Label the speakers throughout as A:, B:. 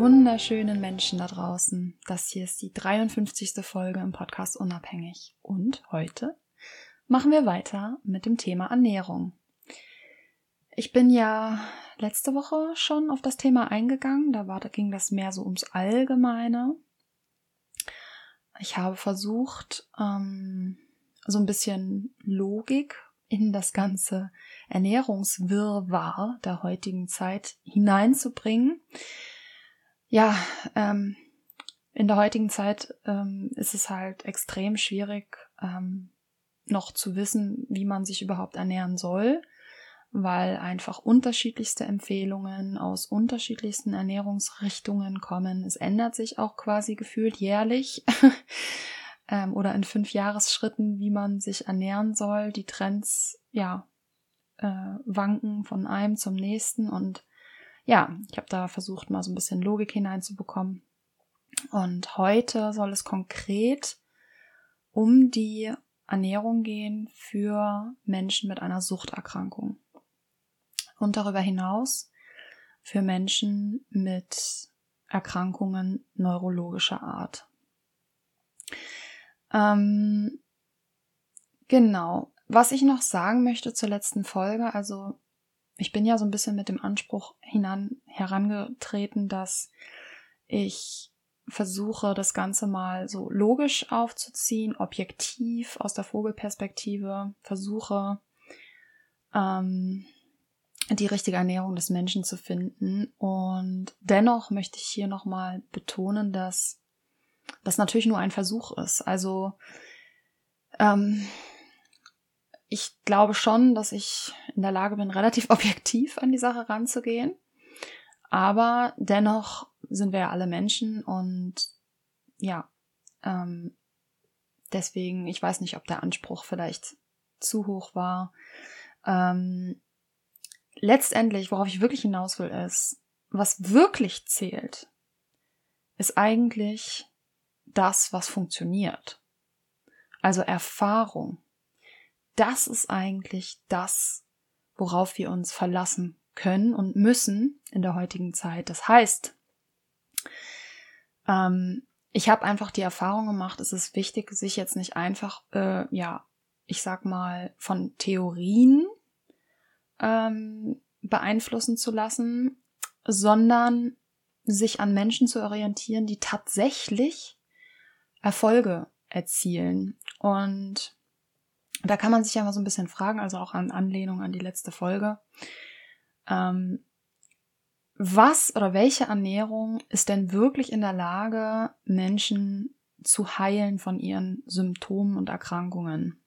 A: Wunderschönen Menschen da draußen. Das hier ist die 53. Folge im Podcast Unabhängig. Und heute machen wir weiter mit dem Thema Ernährung. Ich bin ja letzte Woche schon auf das Thema eingegangen. Da, war, da ging das mehr so ums Allgemeine. Ich habe versucht, ähm, so ein bisschen Logik in das ganze Ernährungswirrwarr der heutigen Zeit hineinzubringen ja, ähm, in der heutigen Zeit ähm, ist es halt extrem schwierig, ähm, noch zu wissen, wie man sich überhaupt ernähren soll, weil einfach unterschiedlichste Empfehlungen aus unterschiedlichsten Ernährungsrichtungen kommen. Es ändert sich auch quasi gefühlt jährlich ähm, oder in fünf Jahresschritten, wie man sich ernähren soll. Die Trends, ja, äh, wanken von einem zum nächsten und ja, ich habe da versucht, mal so ein bisschen Logik hineinzubekommen. Und heute soll es konkret um die Ernährung gehen für Menschen mit einer Suchterkrankung. Und darüber hinaus für Menschen mit Erkrankungen neurologischer Art. Ähm, genau. Was ich noch sagen möchte zur letzten Folge, also ich bin ja so ein bisschen mit dem Anspruch hinan, herangetreten, dass ich versuche, das Ganze mal so logisch aufzuziehen, objektiv aus der Vogelperspektive, versuche ähm, die richtige Ernährung des Menschen zu finden. Und dennoch möchte ich hier nochmal betonen, dass das natürlich nur ein Versuch ist. Also ähm, ich glaube schon, dass ich in der Lage bin, relativ objektiv an die Sache ranzugehen. Aber dennoch sind wir ja alle Menschen und ja, ähm, deswegen, ich weiß nicht, ob der Anspruch vielleicht zu hoch war. Ähm, letztendlich, worauf ich wirklich hinaus will, ist, was wirklich zählt, ist eigentlich das, was funktioniert. Also Erfahrung das ist eigentlich das, worauf wir uns verlassen können und müssen in der heutigen Zeit. Das heißt, ähm, ich habe einfach die Erfahrung gemacht, es ist wichtig, sich jetzt nicht einfach, äh, ja, ich sag mal, von Theorien ähm, beeinflussen zu lassen, sondern sich an Menschen zu orientieren, die tatsächlich Erfolge erzielen. Und da kann man sich ja mal so ein bisschen fragen, also auch an Anlehnung an die letzte Folge. Ähm, was oder welche Ernährung ist denn wirklich in der Lage, Menschen zu heilen von ihren Symptomen und Erkrankungen?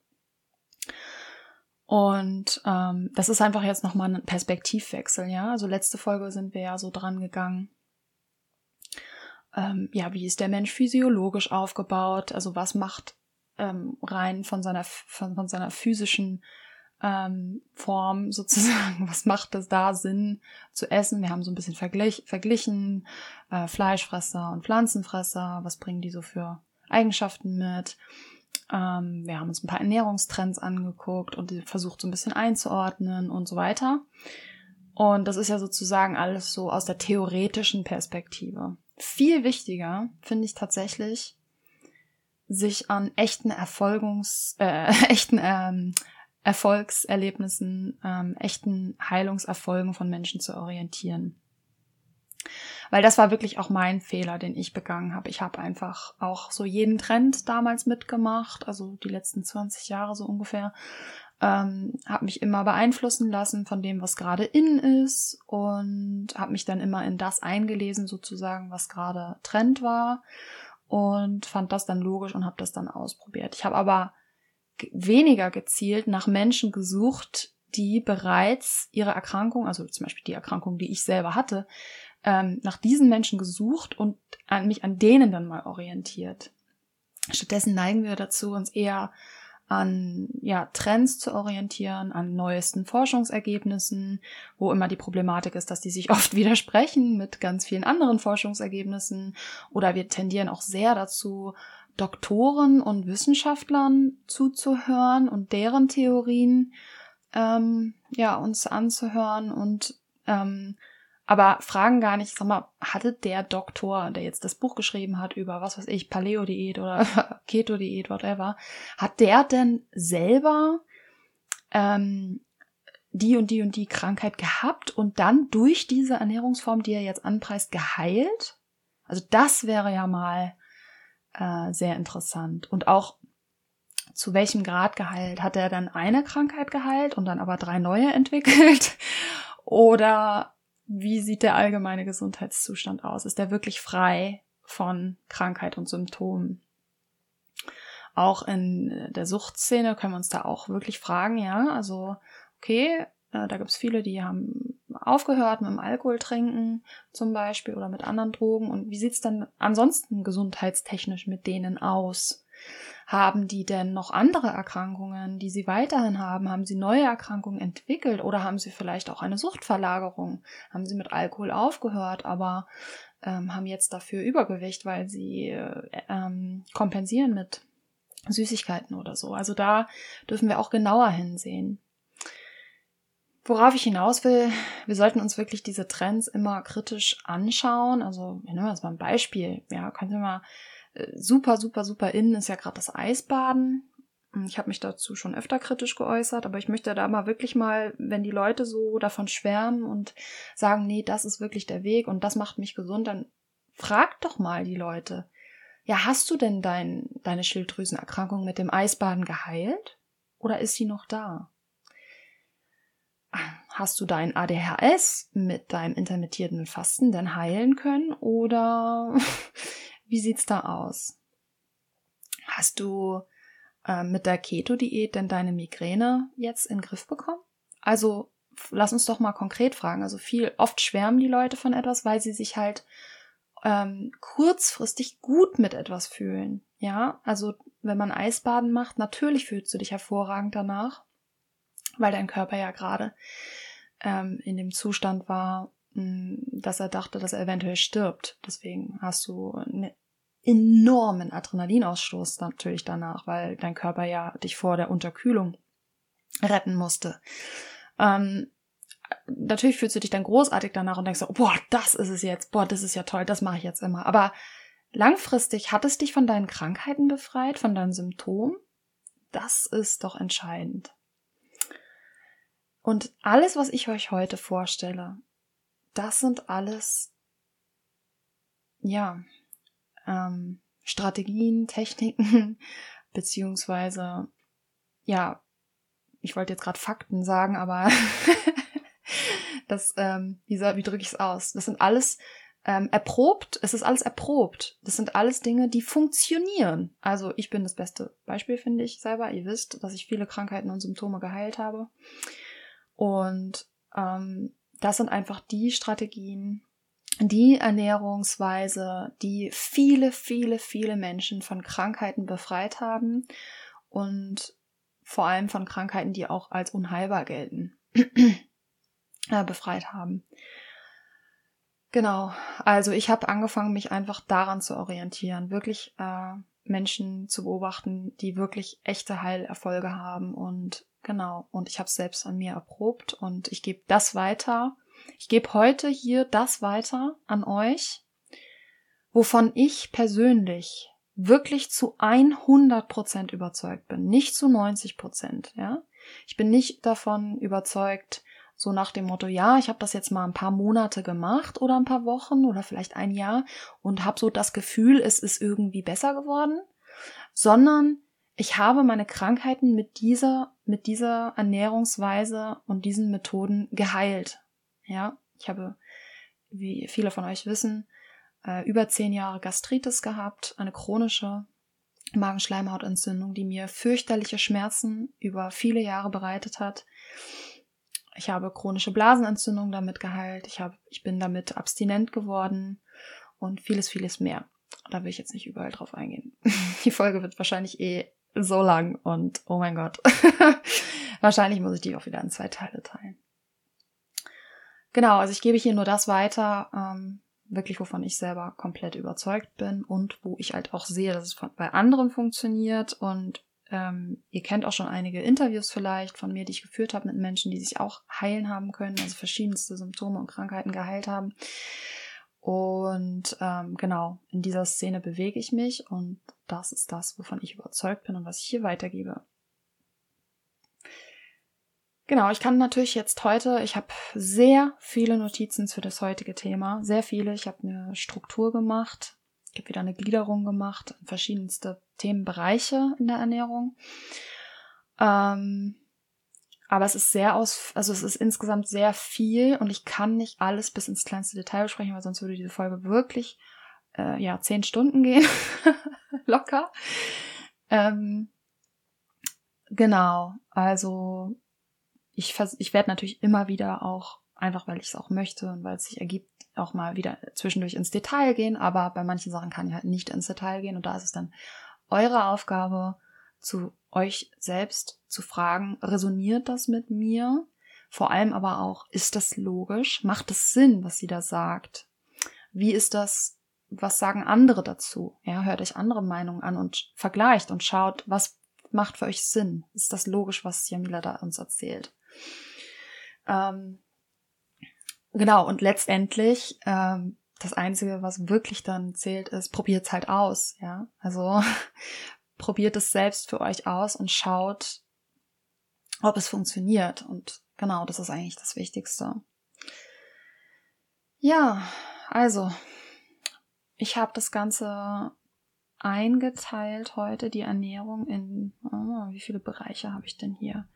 A: Und ähm, das ist einfach jetzt nochmal ein Perspektivwechsel, ja. Also letzte Folge sind wir ja so dran gegangen. Ähm, ja, wie ist der Mensch physiologisch aufgebaut? Also was macht ähm, rein von seiner, von, von seiner physischen ähm, Form sozusagen, was macht es da Sinn zu essen? Wir haben so ein bisschen verglich, verglichen, äh, Fleischfresser und Pflanzenfresser, was bringen die so für Eigenschaften mit? Ähm, wir haben uns ein paar Ernährungstrends angeguckt und versucht so ein bisschen einzuordnen und so weiter. Und das ist ja sozusagen alles so aus der theoretischen Perspektive. Viel wichtiger finde ich tatsächlich sich an echten Erfolgungs, äh, echten ähm, Erfolgserlebnissen, ähm, echten Heilungserfolgen von Menschen zu orientieren. Weil das war wirklich auch mein Fehler, den ich begangen habe. Ich habe einfach auch so jeden Trend damals mitgemacht, also die letzten 20 Jahre so ungefähr. Ähm, habe mich immer beeinflussen lassen von dem, was gerade in ist und habe mich dann immer in das eingelesen, sozusagen, was gerade Trend war und fand das dann logisch und habe das dann ausprobiert. Ich habe aber weniger gezielt nach Menschen gesucht, die bereits ihre Erkrankung, also zum Beispiel die Erkrankung, die ich selber hatte, ähm, nach diesen Menschen gesucht und an mich an denen dann mal orientiert. Stattdessen neigen wir dazu, uns eher an ja, Trends zu orientieren, an neuesten Forschungsergebnissen, wo immer die Problematik ist, dass die sich oft widersprechen mit ganz vielen anderen Forschungsergebnissen. Oder wir tendieren auch sehr dazu, Doktoren und Wissenschaftlern zuzuhören und deren Theorien ähm, ja uns anzuhören und ähm, aber fragen gar nicht, sag mal, hatte der Doktor, der jetzt das Buch geschrieben hat über, was weiß ich, Paleo-Diät oder Keto-Diät, whatever, hat der denn selber ähm, die und die und die Krankheit gehabt und dann durch diese Ernährungsform, die er jetzt anpreist, geheilt? Also das wäre ja mal äh, sehr interessant. Und auch zu welchem Grad geheilt? Hat er dann eine Krankheit geheilt und dann aber drei neue entwickelt? Oder wie sieht der allgemeine Gesundheitszustand aus? Ist er wirklich frei von Krankheit und Symptomen? Auch in der Suchtszene können wir uns da auch wirklich fragen, ja, also okay, äh, da gibt es viele, die haben aufgehört mit dem Alkohol trinken zum Beispiel oder mit anderen Drogen. Und wie sieht's dann ansonsten gesundheitstechnisch mit denen aus? Haben die denn noch andere Erkrankungen, die sie weiterhin haben? Haben sie neue Erkrankungen entwickelt oder haben sie vielleicht auch eine Suchtverlagerung? Haben sie mit Alkohol aufgehört, aber ähm, haben jetzt dafür Übergewicht, weil sie äh, ähm, kompensieren mit Süßigkeiten oder so? Also da dürfen wir auch genauer hinsehen. Worauf ich hinaus will, wir sollten uns wirklich diese Trends immer kritisch anschauen. Also, wir nehmen jetzt mal ein Beispiel. Ja, können Sie mal super, super, super in ist ja gerade das Eisbaden. Ich habe mich dazu schon öfter kritisch geäußert, aber ich möchte da mal wirklich mal, wenn die Leute so davon schwärmen und sagen, nee, das ist wirklich der Weg und das macht mich gesund, dann frag doch mal die Leute. Ja, hast du denn dein, deine Schilddrüsenerkrankung mit dem Eisbaden geheilt? Oder ist sie noch da? Hast du dein ADHS mit deinem intermittierenden Fasten denn heilen können? Oder Wie sieht's da aus? Hast du äh, mit der Keto-Diät denn deine Migräne jetzt in den Griff bekommen? Also lass uns doch mal konkret fragen. Also viel, oft schwärmen die Leute von etwas, weil sie sich halt ähm, kurzfristig gut mit etwas fühlen. Ja, also wenn man Eisbaden macht, natürlich fühlst du dich hervorragend danach, weil dein Körper ja gerade ähm, in dem Zustand war, dass er dachte, dass er eventuell stirbt. Deswegen hast du einen enormen Adrenalinausstoß natürlich danach, weil dein Körper ja dich vor der Unterkühlung retten musste. Ähm, natürlich fühlst du dich dann großartig danach und denkst so, boah, das ist es jetzt, boah, das ist ja toll, das mache ich jetzt immer. Aber langfristig hat es dich von deinen Krankheiten befreit, von deinen Symptomen? Das ist doch entscheidend. Und alles, was ich euch heute vorstelle, das sind alles, ja, ähm, Strategien, Techniken, beziehungsweise, ja, ich wollte jetzt gerade Fakten sagen, aber das, ähm, wie, soll, wie drücke ich es aus? Das sind alles ähm, erprobt, es ist alles erprobt. Das sind alles Dinge, die funktionieren. Also ich bin das beste Beispiel, finde ich selber. Ihr wisst, dass ich viele Krankheiten und Symptome geheilt habe. Und ähm, das sind einfach die Strategien, die Ernährungsweise, die viele, viele, viele Menschen von Krankheiten befreit haben und vor allem von Krankheiten, die auch als unheilbar gelten, äh, befreit haben. Genau, also ich habe angefangen, mich einfach daran zu orientieren, wirklich äh, Menschen zu beobachten, die wirklich echte Heilerfolge haben und Genau, und ich habe es selbst an mir erprobt und ich gebe das weiter. Ich gebe heute hier das weiter an euch, wovon ich persönlich wirklich zu 100 Prozent überzeugt bin, nicht zu 90 Prozent, ja. Ich bin nicht davon überzeugt, So nach dem Motto, ja, ich habe das jetzt mal ein paar Monate gemacht oder ein paar Wochen oder vielleicht ein Jahr und habe so das Gefühl, es ist irgendwie besser geworden, sondern ich habe meine Krankheiten mit dieser, mit dieser Ernährungsweise und diesen Methoden geheilt. Ja, ich habe, wie viele von euch wissen, äh, über zehn Jahre Gastritis gehabt, eine chronische Magenschleimhautentzündung, die mir fürchterliche Schmerzen über viele Jahre bereitet hat. Ich habe chronische Blasenentzündung damit geheilt. Ich, habe, ich bin damit abstinent geworden und vieles, vieles mehr. Da will ich jetzt nicht überall drauf eingehen. Die Folge wird wahrscheinlich eh so lang und oh mein Gott. wahrscheinlich muss ich die auch wieder in zwei Teile teilen. Genau, also ich gebe hier nur das weiter, ähm, wirklich wovon ich selber komplett überzeugt bin und wo ich halt auch sehe, dass es bei anderen funktioniert und ähm, ihr kennt auch schon einige Interviews vielleicht von mir, die ich geführt habe mit Menschen, die sich auch heilen haben können, also verschiedenste Symptome und Krankheiten geheilt haben. Und ähm, genau, in dieser Szene bewege ich mich und das ist das, wovon ich überzeugt bin und was ich hier weitergebe. Genau, ich kann natürlich jetzt heute, ich habe sehr viele Notizen für das heutige Thema, sehr viele. Ich habe eine Struktur gemacht, ich habe wieder eine Gliederung gemacht, verschiedenste Themenbereiche in der Ernährung. Ähm, aber es ist sehr aus, also es ist insgesamt sehr viel und ich kann nicht alles bis ins kleinste Detail besprechen, weil sonst würde diese Folge wirklich äh, ja zehn Stunden gehen, locker. Ähm, genau, also ich, ich werde natürlich immer wieder auch, einfach weil ich es auch möchte und weil es sich ergibt, auch mal wieder zwischendurch ins Detail gehen, aber bei manchen Sachen kann ich halt nicht ins Detail gehen und da ist es dann eure Aufgabe, zu euch selbst zu fragen, resoniert das mit mir? Vor allem aber auch, ist das logisch? Macht es Sinn, was sie da sagt? Wie ist das? Was sagen andere dazu? Ja, hört euch andere Meinungen an und vergleicht und schaut, was macht für euch Sinn? Ist das logisch, was Jamila da uns erzählt? Ähm, genau, und letztendlich, ähm, das Einzige, was wirklich dann zählt, ist, probiert es halt aus, ja. Also probiert es selbst für euch aus und schaut, ob es funktioniert. Und genau, das ist eigentlich das Wichtigste. Ja, also, ich habe das Ganze eingeteilt heute, die Ernährung in, oh, wie viele Bereiche habe ich denn hier?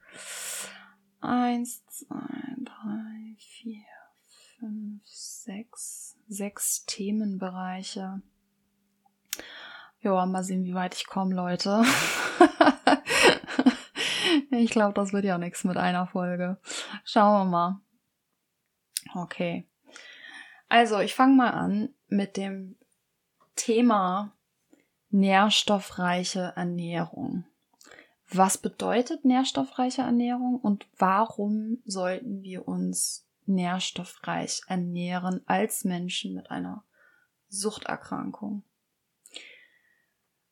A: Eins, zwei, drei, vier, fünf, sechs, sechs Themenbereiche. Ja, mal sehen, wie weit ich komme, Leute. ich glaube, das wird ja nichts mit einer Folge. Schauen wir mal. Okay. Also, ich fange mal an mit dem Thema nährstoffreiche Ernährung. Was bedeutet nährstoffreiche Ernährung und warum sollten wir uns nährstoffreich ernähren als Menschen mit einer Suchterkrankung?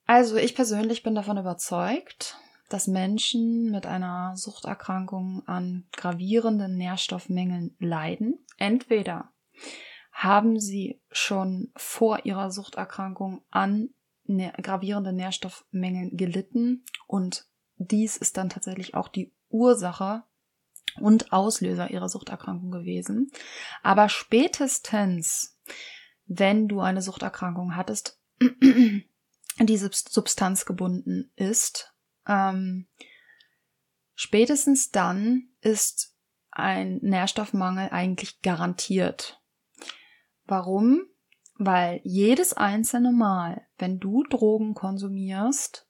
A: Also ich persönlich bin davon überzeugt, dass Menschen mit einer Suchterkrankung an gravierenden Nährstoffmängeln leiden. Entweder haben sie schon vor ihrer Suchterkrankung an gravierenden Nährstoffmängeln gelitten und dies ist dann tatsächlich auch die Ursache und Auslöser ihrer Suchterkrankung gewesen. Aber spätestens, wenn du eine Suchterkrankung hattest, die Substanz gebunden ist, ähm, spätestens dann ist ein Nährstoffmangel eigentlich garantiert. Warum? Weil jedes einzelne Mal, wenn du Drogen konsumierst,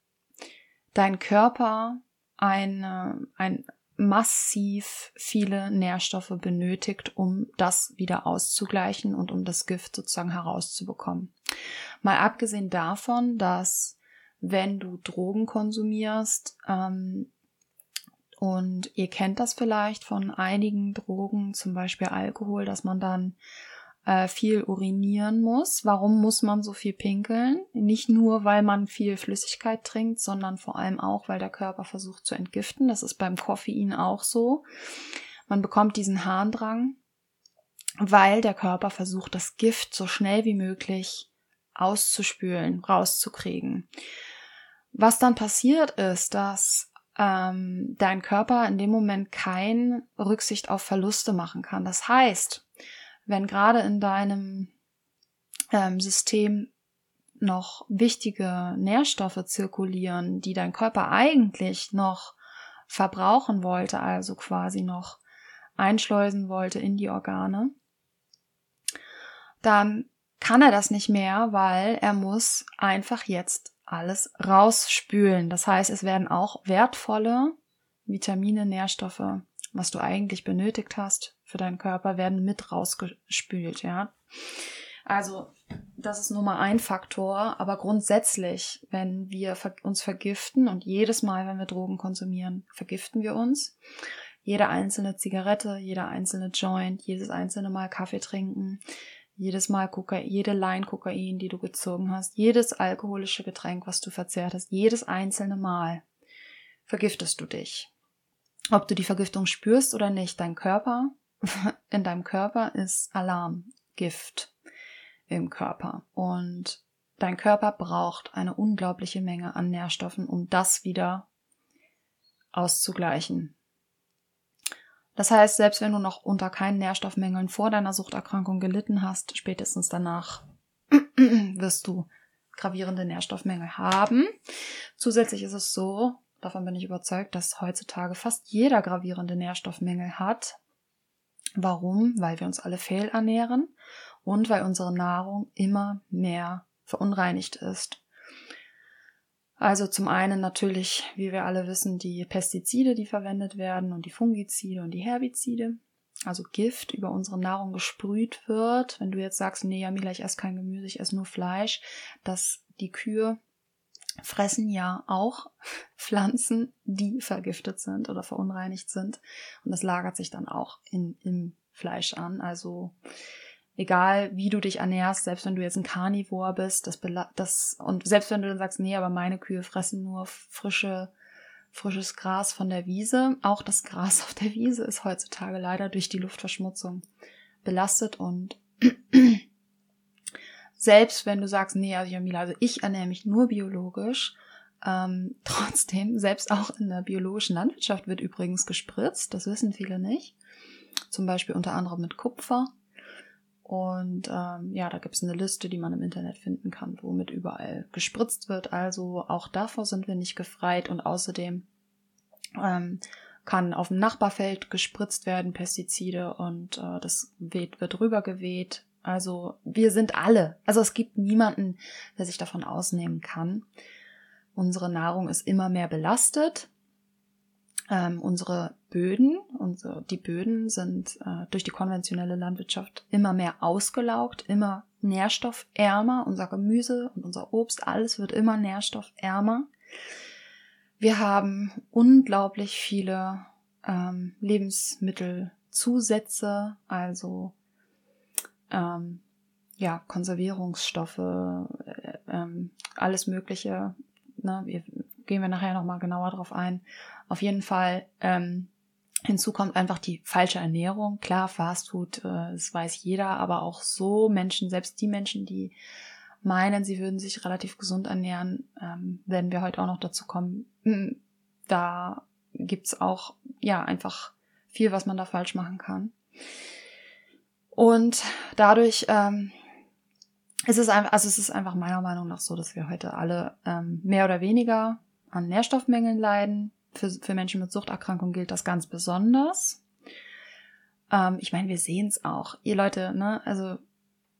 A: dein Körper eine, ein massiv viele Nährstoffe benötigt, um das wieder auszugleichen und um das Gift sozusagen herauszubekommen. Mal abgesehen davon, dass wenn du Drogen konsumierst, ähm, und ihr kennt das vielleicht von einigen Drogen, zum Beispiel Alkohol, dass man dann äh, viel urinieren muss. Warum muss man so viel pinkeln? Nicht nur, weil man viel Flüssigkeit trinkt, sondern vor allem auch, weil der Körper versucht zu entgiften. Das ist beim Koffein auch so. Man bekommt diesen Harndrang, weil der Körper versucht, das Gift so schnell wie möglich auszuspülen, rauszukriegen. Was dann passiert ist, dass ähm, dein Körper in dem Moment kein Rücksicht auf Verluste machen kann. Das heißt, wenn gerade in deinem ähm, System noch wichtige Nährstoffe zirkulieren, die dein Körper eigentlich noch verbrauchen wollte, also quasi noch einschleusen wollte in die Organe, dann kann er das nicht mehr, weil er muss einfach jetzt alles rausspülen. Das heißt, es werden auch wertvolle Vitamine, Nährstoffe, was du eigentlich benötigt hast für deinen Körper, werden mit rausgespült, ja. Also, das ist nur mal ein Faktor, aber grundsätzlich, wenn wir uns vergiften und jedes Mal, wenn wir Drogen konsumieren, vergiften wir uns. Jede einzelne Zigarette, jeder einzelne Joint, jedes einzelne Mal Kaffee trinken, jedes Mal Kokain, jede Line Kokain, die du gezogen hast, jedes alkoholische Getränk, was du verzehrt hast, jedes einzelne Mal vergiftest du dich. Ob du die Vergiftung spürst oder nicht, dein Körper, in deinem Körper ist Alarm, Gift im Körper. Und dein Körper braucht eine unglaubliche Menge an Nährstoffen, um das wieder auszugleichen. Das heißt, selbst wenn du noch unter keinen Nährstoffmängeln vor deiner Suchterkrankung gelitten hast, spätestens danach wirst du gravierende Nährstoffmängel haben. Zusätzlich ist es so, davon bin ich überzeugt, dass heutzutage fast jeder gravierende Nährstoffmängel hat. Warum? Weil wir uns alle fehlernähren und weil unsere Nahrung immer mehr verunreinigt ist. Also zum einen natürlich, wie wir alle wissen, die Pestizide, die verwendet werden und die Fungizide und die Herbizide. Also Gift über unsere Nahrung gesprüht wird. Wenn du jetzt sagst, nee, Jamila, ich esse kein Gemüse, ich esse nur Fleisch, dass die Kühe fressen ja auch Pflanzen, die vergiftet sind oder verunreinigt sind. Und das lagert sich dann auch in, im Fleisch an. Also egal wie du dich ernährst, selbst wenn du jetzt ein Carnivore bist, das, das und selbst wenn du dann sagst, nee, aber meine Kühe fressen nur frische frisches Gras von der Wiese, auch das Gras auf der Wiese ist heutzutage leider durch die Luftverschmutzung belastet und selbst wenn du sagst, nee, also Jamila, also ich ernähre mich nur biologisch, ähm, trotzdem, selbst auch in der biologischen Landwirtschaft wird übrigens gespritzt, das wissen viele nicht. Zum Beispiel unter anderem mit Kupfer und ähm, ja, da gibt es eine Liste, die man im Internet finden kann, womit überall gespritzt wird. Also auch davor sind wir nicht gefreit und außerdem ähm, kann auf dem Nachbarfeld gespritzt werden, Pestizide und äh, das weht, wird rübergeweht. Also wir sind alle. Also es gibt niemanden, der sich davon ausnehmen kann. Unsere Nahrung ist immer mehr belastet ähm, unsere Böden, unsere, die Böden sind äh, durch die konventionelle Landwirtschaft immer mehr ausgelaugt, immer nährstoffärmer. Unser Gemüse und unser Obst, alles wird immer nährstoffärmer. Wir haben unglaublich viele ähm, Lebensmittelzusätze, also ähm, ja, Konservierungsstoffe, äh, ähm, alles Mögliche. Ne? Wir, gehen wir nachher nochmal genauer drauf ein. Auf jeden Fall ähm, hinzu kommt einfach die falsche Ernährung. Klar, Fastfood, äh, das weiß jeder, aber auch so Menschen, selbst die Menschen, die meinen, sie würden sich relativ gesund ernähren, ähm, werden wir heute auch noch dazu kommen. Hm, da gibt's auch, ja, einfach viel, was man da falsch machen kann. Und dadurch ähm, ist es einfach, also es ist einfach meiner Meinung nach so, dass wir heute alle ähm, mehr oder weniger an Nährstoffmängeln leiden. Für, für Menschen mit Suchterkrankung gilt das ganz besonders. Ähm, ich meine, wir sehen es auch. Ihr Leute, ne, also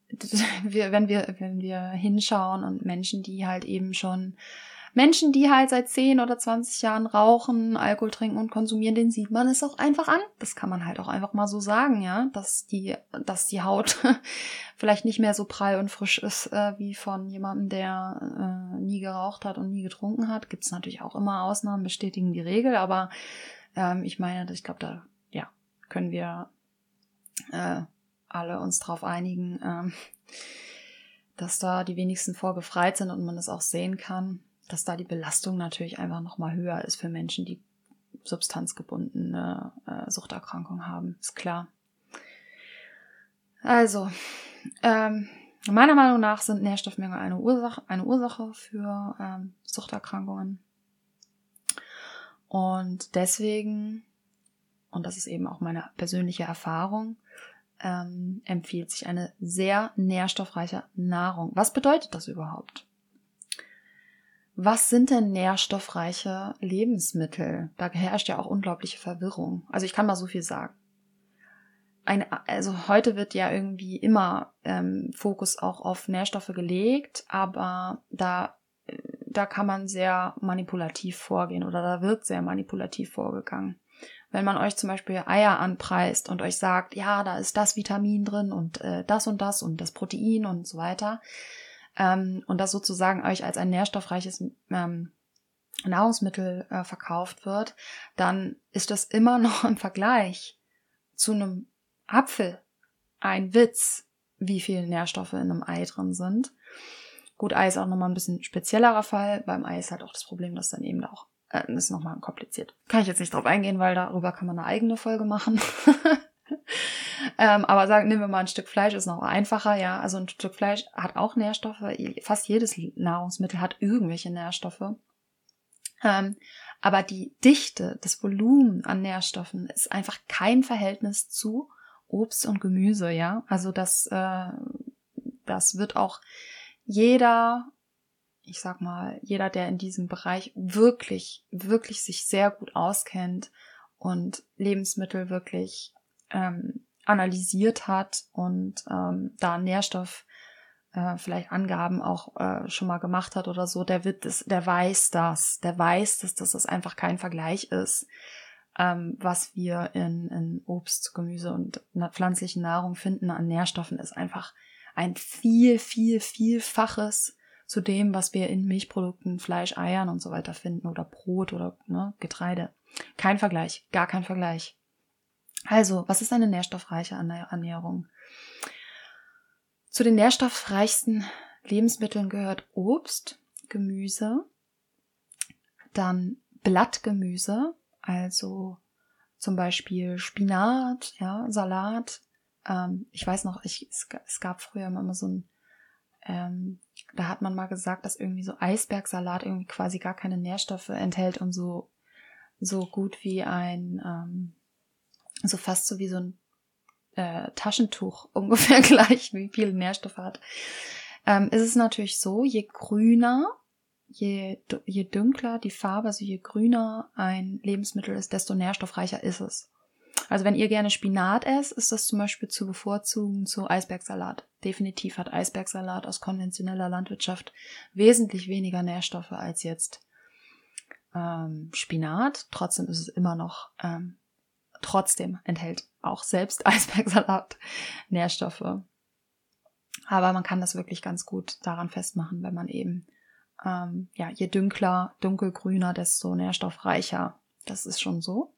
A: wir, wenn wir, wenn wir hinschauen und Menschen, die halt eben schon Menschen, die halt seit 10 oder 20 Jahren rauchen, Alkohol trinken und konsumieren, den sieht man es auch einfach an. Das kann man halt auch einfach mal so sagen, ja, dass die, dass die Haut vielleicht nicht mehr so prall und frisch ist äh, wie von jemandem, der äh, nie geraucht hat und nie getrunken hat. Gibt es natürlich auch immer Ausnahmen, bestätigen die Regel, aber ähm, ich meine, ich glaube, da ja können wir äh, alle uns drauf einigen, ähm, dass da die wenigsten vorgefreit sind und man das auch sehen kann dass da die Belastung natürlich einfach nochmal höher ist für Menschen, die substanzgebundene äh, Suchterkrankungen haben, ist klar. Also, ähm, meiner Meinung nach sind Nährstoffmängel eine Ursache, eine Ursache für ähm, Suchterkrankungen. Und deswegen, und das ist eben auch meine persönliche Erfahrung, ähm, empfiehlt sich eine sehr nährstoffreiche Nahrung. Was bedeutet das überhaupt? Was sind denn nährstoffreiche Lebensmittel? Da herrscht ja auch unglaubliche Verwirrung. Also ich kann mal so viel sagen. Eine, also heute wird ja irgendwie immer ähm, Fokus auch auf Nährstoffe gelegt, aber da, da kann man sehr manipulativ vorgehen oder da wird sehr manipulativ vorgegangen. Wenn man euch zum Beispiel Eier anpreist und euch sagt, ja, da ist das Vitamin drin und äh, das und das und das Protein und so weiter, ähm, und das sozusagen euch als ein nährstoffreiches ähm, Nahrungsmittel äh, verkauft wird, dann ist das immer noch im Vergleich zu einem Apfel ein Witz, wie viele Nährstoffe in einem Ei drin sind. Gut, Ei ist auch nochmal ein bisschen speziellerer Fall. Beim Ei ist halt auch das Problem, dass dann eben auch, äh, ist nochmal kompliziert. Kann ich jetzt nicht drauf eingehen, weil darüber kann man eine eigene Folge machen. ähm, aber sagen, nehmen wir mal ein Stück Fleisch, ist noch einfacher, ja. Also ein Stück Fleisch hat auch Nährstoffe. Fast jedes Nahrungsmittel hat irgendwelche Nährstoffe. Ähm, aber die Dichte, das Volumen an Nährstoffen ist einfach kein Verhältnis zu Obst und Gemüse, ja. Also das, äh, das wird auch jeder, ich sag mal, jeder, der in diesem Bereich wirklich, wirklich sich sehr gut auskennt und Lebensmittel wirklich ähm, analysiert hat und ähm, da Nährstoff äh, vielleicht Angaben auch äh, schon mal gemacht hat oder so, der wird das, der weiß das, der weiß, dass, dass das einfach kein Vergleich ist, ähm, was wir in, in Obst, Gemüse und pflanzlichen Nahrung finden an Nährstoffen, ist einfach ein viel, viel, vielfaches zu dem, was wir in Milchprodukten, Fleisch, Eiern und so weiter finden oder Brot oder ne, Getreide. Kein Vergleich, gar kein Vergleich. Also, was ist eine nährstoffreiche Ernährung? Zu den nährstoffreichsten Lebensmitteln gehört Obst, Gemüse, dann Blattgemüse, also zum Beispiel Spinat, ja, Salat. Ähm, ich weiß noch, ich, es, gab früher immer so ein, ähm, da hat man mal gesagt, dass irgendwie so Eisbergsalat irgendwie quasi gar keine Nährstoffe enthält und so, so gut wie ein, ähm, so fast so wie so ein äh, Taschentuch ungefähr gleich, wie viele Nährstoffe hat. Ähm, ist es natürlich so, je grüner, je, je dunkler die Farbe, also je grüner ein Lebensmittel ist, desto nährstoffreicher ist es. Also wenn ihr gerne Spinat esst, ist das zum Beispiel zu bevorzugen zu Eisbergsalat. Definitiv hat Eisbergsalat aus konventioneller Landwirtschaft wesentlich weniger Nährstoffe als jetzt ähm, Spinat. Trotzdem ist es immer noch ähm, Trotzdem enthält auch selbst Eisbergsalat Nährstoffe. Aber man kann das wirklich ganz gut daran festmachen, wenn man eben, ähm, ja, je dunkler, dunkelgrüner, desto nährstoffreicher. Das ist schon so.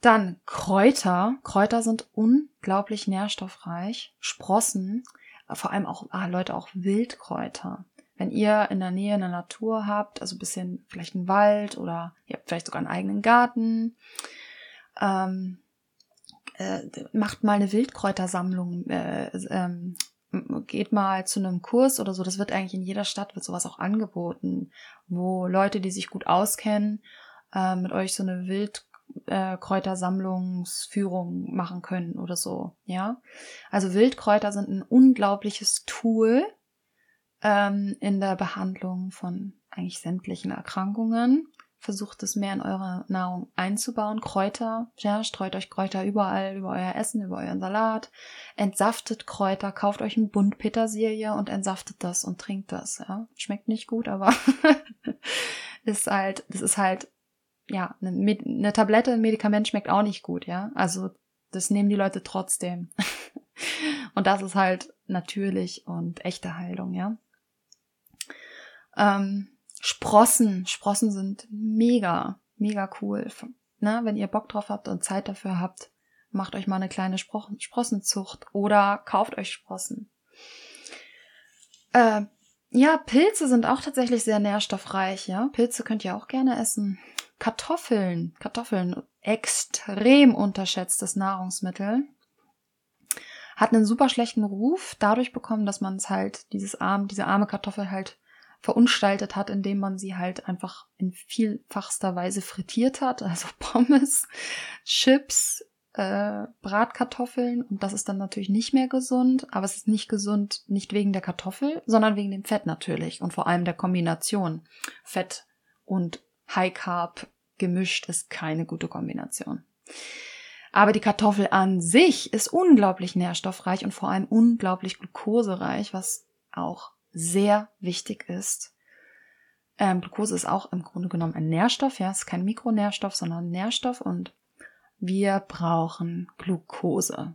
A: Dann Kräuter. Kräuter sind unglaublich nährstoffreich. Sprossen, vor allem auch, ah, Leute, auch Wildkräuter. Wenn ihr in der Nähe eine Natur habt, also ein bisschen vielleicht einen Wald oder ihr habt vielleicht sogar einen eigenen Garten, ähm, äh, macht mal eine Wildkräutersammlung, äh, ähm, geht mal zu einem Kurs oder so. Das wird eigentlich in jeder Stadt wird sowas auch angeboten, wo Leute, die sich gut auskennen, äh, mit euch so eine Wildkräutersammlungsführung äh, machen können oder so. Ja, also Wildkräuter sind ein unglaubliches Tool ähm, in der Behandlung von eigentlich sämtlichen Erkrankungen versucht es mehr in eure Nahrung einzubauen. Kräuter, ja, streut euch Kräuter überall, über euer Essen, über euren Salat. Entsaftet Kräuter, kauft euch einen Bund Petersilie und entsaftet das und trinkt das, ja. Schmeckt nicht gut, aber ist halt, das ist halt, ja, eine, eine Tablette, ein Medikament schmeckt auch nicht gut, ja. Also, das nehmen die Leute trotzdem. und das ist halt natürlich und echte Heilung, ja. Ähm, Sprossen. Sprossen sind mega, mega cool. Ne? Wenn ihr Bock drauf habt und Zeit dafür habt, macht euch mal eine kleine Spro Sprossenzucht oder kauft euch Sprossen. Äh, ja, Pilze sind auch tatsächlich sehr nährstoffreich, ja. Pilze könnt ihr auch gerne essen. Kartoffeln, Kartoffeln, extrem unterschätztes Nahrungsmittel. Hat einen super schlechten Ruf dadurch bekommen, dass man es halt, dieses arm, diese arme Kartoffel halt verunstaltet hat, indem man sie halt einfach in vielfachster Weise frittiert hat. Also Pommes, Chips, äh, Bratkartoffeln und das ist dann natürlich nicht mehr gesund, aber es ist nicht gesund nicht wegen der Kartoffel, sondern wegen dem Fett natürlich und vor allem der Kombination Fett und High Carb gemischt ist keine gute Kombination. Aber die Kartoffel an sich ist unglaublich nährstoffreich und vor allem unglaublich glukosereich, was auch sehr wichtig ist. Ähm, Glucose ist auch im Grunde genommen ein Nährstoff, ja, es ist kein Mikronährstoff, sondern ein Nährstoff und wir brauchen Glucose.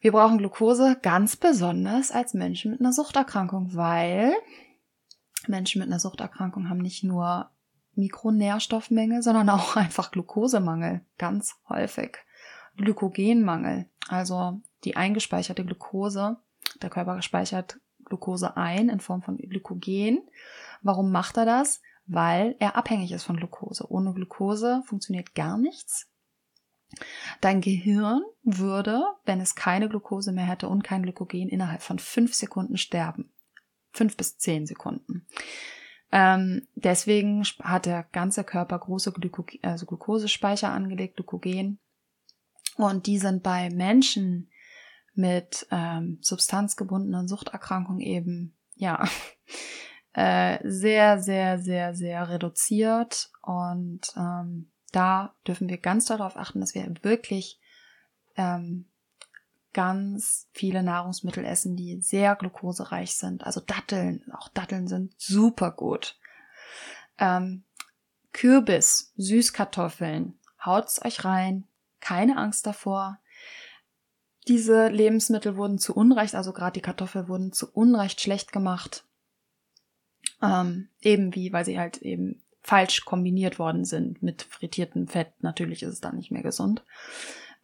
A: Wir brauchen Glucose ganz besonders als Menschen mit einer Suchterkrankung, weil Menschen mit einer Suchterkrankung haben nicht nur Mikronährstoffmängel, sondern auch einfach Glukosemangel, ganz häufig. Glykogenmangel, also die eingespeicherte Glucose. Der Körper speichert Glucose ein in Form von Glykogen. Warum macht er das? Weil er abhängig ist von Glucose. Ohne Glucose funktioniert gar nichts. Dein Gehirn würde, wenn es keine Glucose mehr hätte und kein Glykogen, innerhalb von fünf Sekunden sterben. Fünf bis zehn Sekunden. Ähm, deswegen hat der ganze Körper große Glyko also Glukosespeicher angelegt, Glykogen. Und die sind bei Menschen mit ähm, substanzgebundenen Suchterkrankungen eben, ja, äh, sehr, sehr, sehr, sehr reduziert. Und ähm, da dürfen wir ganz darauf achten, dass wir wirklich ähm, ganz viele Nahrungsmittel essen, die sehr glukosereich sind. Also Datteln, auch Datteln sind super gut. Ähm, Kürbis, Süßkartoffeln, haut's euch rein, keine Angst davor. Diese Lebensmittel wurden zu Unrecht, also gerade die Kartoffeln wurden zu Unrecht schlecht gemacht. Ähm, eben wie, weil sie halt eben falsch kombiniert worden sind mit frittiertem Fett. Natürlich ist es dann nicht mehr gesund.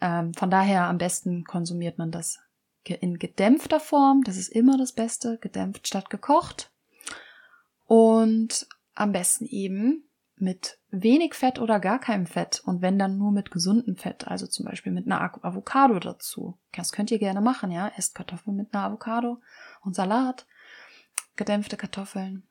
A: Ähm, von daher am besten konsumiert man das in gedämpfter Form. Das ist immer das Beste, gedämpft statt gekocht. Und am besten eben mit wenig Fett oder gar keinem Fett und wenn dann nur mit gesundem Fett, also zum Beispiel mit einer Avocado dazu. Das könnt ihr gerne machen, ja. Esst Kartoffeln mit einer Avocado und Salat, gedämpfte Kartoffeln.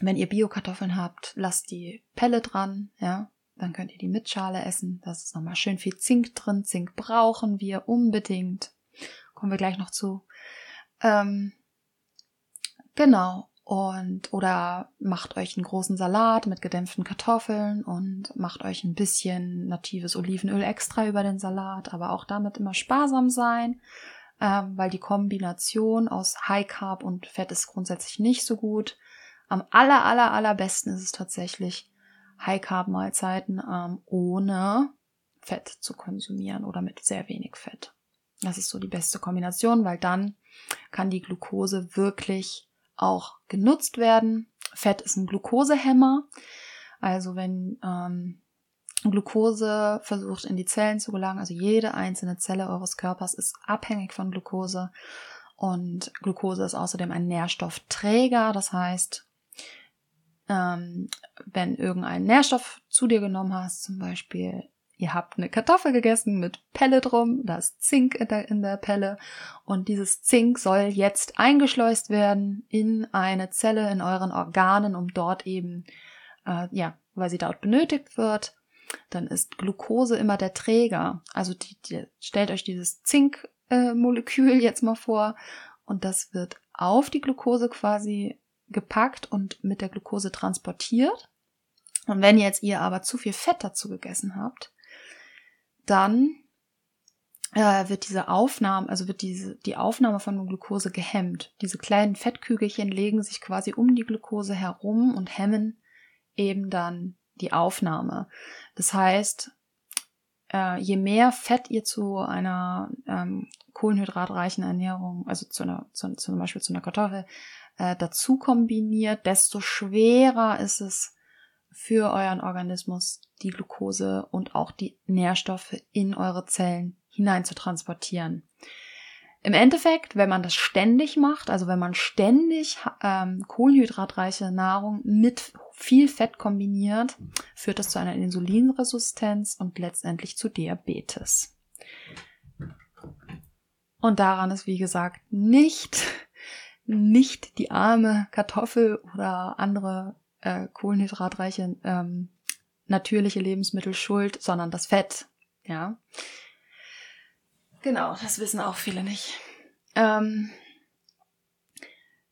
A: Wenn ihr Bio-Kartoffeln habt, lasst die Pelle dran, ja. Dann könnt ihr die mit Schale essen. Da ist nochmal schön viel Zink drin. Zink brauchen wir unbedingt. Kommen wir gleich noch zu. Ähm, genau. Und oder macht euch einen großen Salat mit gedämpften Kartoffeln und macht euch ein bisschen natives Olivenöl extra über den Salat, aber auch damit immer sparsam sein, ähm, weil die Kombination aus High Carb und Fett ist grundsätzlich nicht so gut. Am aller aller allerbesten ist es tatsächlich High-Carb-Mahlzeiten ähm, ohne Fett zu konsumieren oder mit sehr wenig Fett. Das ist so die beste Kombination, weil dann kann die Glucose wirklich auch genutzt werden. Fett ist ein Glukosehemmer. Also wenn ähm, Glucose versucht in die Zellen zu gelangen, also jede einzelne Zelle eures Körpers ist abhängig von Glucose. Und Glucose ist außerdem ein Nährstoffträger, das heißt, ähm, wenn irgendeinen Nährstoff zu dir genommen hast, zum Beispiel ihr habt eine Kartoffel gegessen mit Pelle drum, da ist Zink in der, in der Pelle und dieses Zink soll jetzt eingeschleust werden in eine Zelle in euren Organen, um dort eben, äh, ja, weil sie dort benötigt wird, dann ist Glucose immer der Träger. Also die, die, stellt euch dieses Zinkmolekül äh, jetzt mal vor und das wird auf die Glucose quasi gepackt und mit der Glucose transportiert. Und wenn jetzt ihr aber zu viel Fett dazu gegessen habt, dann äh, wird diese Aufnahme, also wird diese, die Aufnahme von Glucose gehemmt. Diese kleinen Fettkügelchen legen sich quasi um die Glucose herum und hemmen eben dann die Aufnahme. Das heißt, äh, je mehr Fett ihr zu einer ähm, kohlenhydratreichen Ernährung, also zu einer, zu, zum Beispiel zu einer Kartoffel, äh, dazu kombiniert, desto schwerer ist es für euren Organismus, die Glucose und auch die Nährstoffe in eure Zellen hinein zu transportieren. Im Endeffekt, wenn man das ständig macht, also wenn man ständig ähm, kohlenhydratreiche Nahrung mit viel Fett kombiniert, führt das zu einer Insulinresistenz und letztendlich zu Diabetes. Und daran ist, wie gesagt, nicht nicht die arme Kartoffel oder andere äh, kohlenhydratreiche ähm, natürliche Lebensmittel schuld, sondern das Fett. Ja. Genau, das wissen auch viele nicht. Ähm,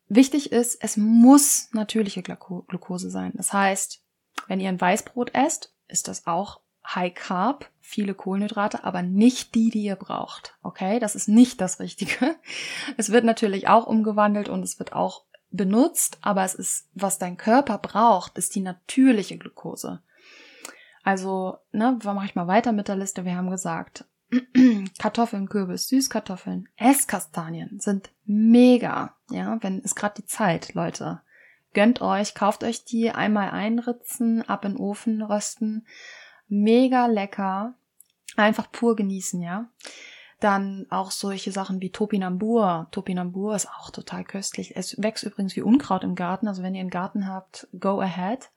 A: wichtig ist, es muss natürliche Glucose sein. Das heißt, wenn ihr ein Weißbrot esst, ist das auch High Carb, viele Kohlenhydrate, aber nicht die, die ihr braucht. Okay, das ist nicht das Richtige. Es wird natürlich auch umgewandelt und es wird auch benutzt, aber es ist, was dein Körper braucht, ist die natürliche Glucose. Also, ne, mache ich mal weiter mit der Liste. Wir haben gesagt, Kartoffeln, Kürbis, Süßkartoffeln, Esskastanien sind mega. Ja, wenn ist gerade die Zeit, Leute. Gönnt euch, kauft euch die, einmal einritzen, ab in den Ofen rösten. Mega lecker. Einfach pur genießen, ja. Dann auch solche Sachen wie Topinambur. Topinambur ist auch total köstlich. Es wächst übrigens wie Unkraut im Garten. Also wenn ihr einen Garten habt, go ahead.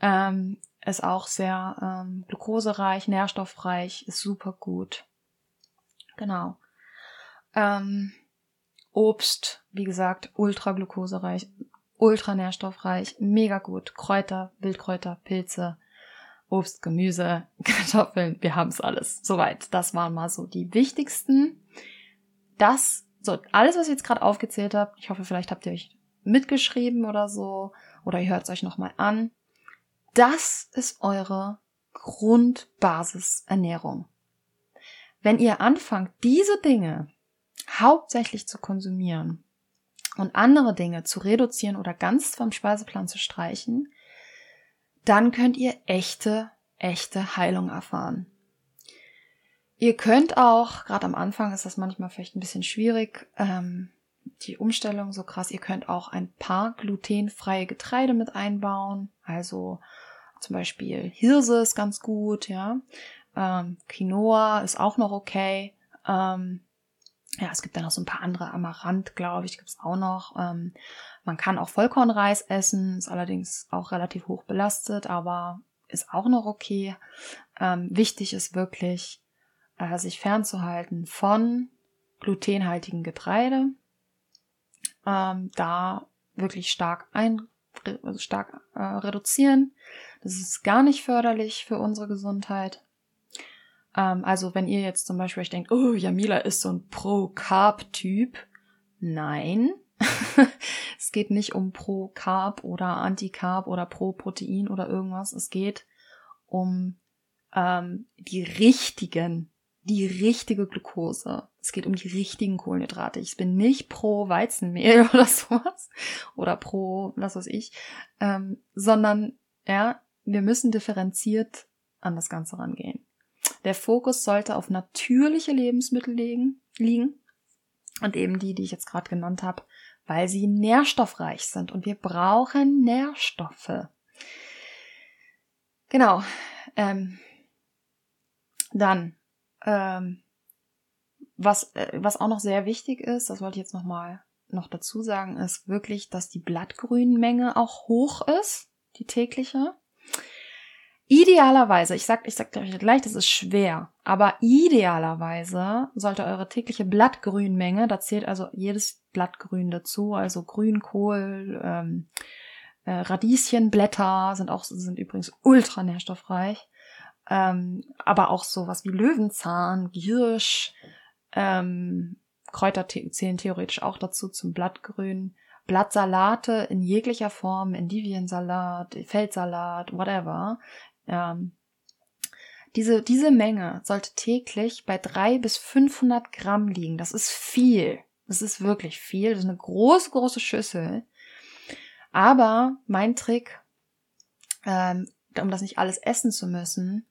A: Ähm, ist auch sehr ähm, glukosereich, nährstoffreich, ist super gut. Genau. Ähm, Obst, wie gesagt, ultra glukosereich, ultra nährstoffreich, mega gut. Kräuter, Wildkräuter, Pilze, Obst, Gemüse, Kartoffeln, wir haben es alles. Soweit. Das waren mal so die wichtigsten. Das, so, alles, was ich jetzt gerade aufgezählt habe, ich hoffe, vielleicht habt ihr euch mitgeschrieben oder so, oder ihr hört es euch nochmal an. Das ist eure Grundbasisernährung. Wenn ihr anfangt, diese Dinge hauptsächlich zu konsumieren und andere Dinge zu reduzieren oder ganz vom Speiseplan zu streichen, dann könnt ihr echte, echte Heilung erfahren. Ihr könnt auch, gerade am Anfang ist das manchmal vielleicht ein bisschen schwierig, ähm, die Umstellung so krass. Ihr könnt auch ein paar glutenfreie Getreide mit einbauen. Also zum Beispiel Hirse ist ganz gut, ja. Ähm, Quinoa ist auch noch okay. Ähm, ja, es gibt dann noch so ein paar andere Amaranth, glaube ich, gibt es auch noch. Ähm, man kann auch Vollkornreis essen, ist allerdings auch relativ hoch belastet, aber ist auch noch okay. Ähm, wichtig ist wirklich, äh, sich fernzuhalten von glutenhaltigen Getreide. Ähm, da wirklich stark ein, also stark äh, reduzieren. Das ist gar nicht förderlich für unsere Gesundheit. Ähm, also wenn ihr jetzt zum Beispiel euch denkt, oh, Jamila ist so ein Pro-Carb-Typ. Nein. es geht nicht um Pro-Carb oder Anti-Carb oder Pro-Protein oder irgendwas. Es geht um ähm, die richtigen, die richtige Glucose. Es geht um die richtigen Kohlenhydrate. Ich bin nicht pro Weizenmehl oder sowas oder pro was weiß ich, ähm, sondern ja, wir müssen differenziert an das Ganze rangehen. Der Fokus sollte auf natürliche Lebensmittel liegen, liegen und eben die, die ich jetzt gerade genannt habe, weil sie nährstoffreich sind und wir brauchen Nährstoffe. Genau. Ähm, dann, ähm, was, äh, was auch noch sehr wichtig ist, das wollte ich jetzt nochmal noch dazu sagen, ist wirklich, dass die Blattgrünmenge auch hoch ist, die tägliche. Idealerweise, ich sag, ich sag gleich, das ist schwer, aber idealerweise sollte eure tägliche Blattgrünmenge, da zählt also jedes Blattgrün dazu, also Grünkohl, ähm, äh, Radieschenblätter sind auch, sind übrigens ultra nährstoffreich, ähm, aber auch sowas wie Löwenzahn, Giersch, ähm, Kräuter zählen theoretisch auch dazu zum Blattgrün. Blattsalate in jeglicher Form, Endiviensalat, Feldsalat, whatever, ähm, diese, diese Menge sollte täglich bei drei bis 500 Gramm liegen. Das ist viel. Das ist wirklich viel. Das ist eine große, große Schüssel. Aber mein Trick, ähm, um das nicht alles essen zu müssen,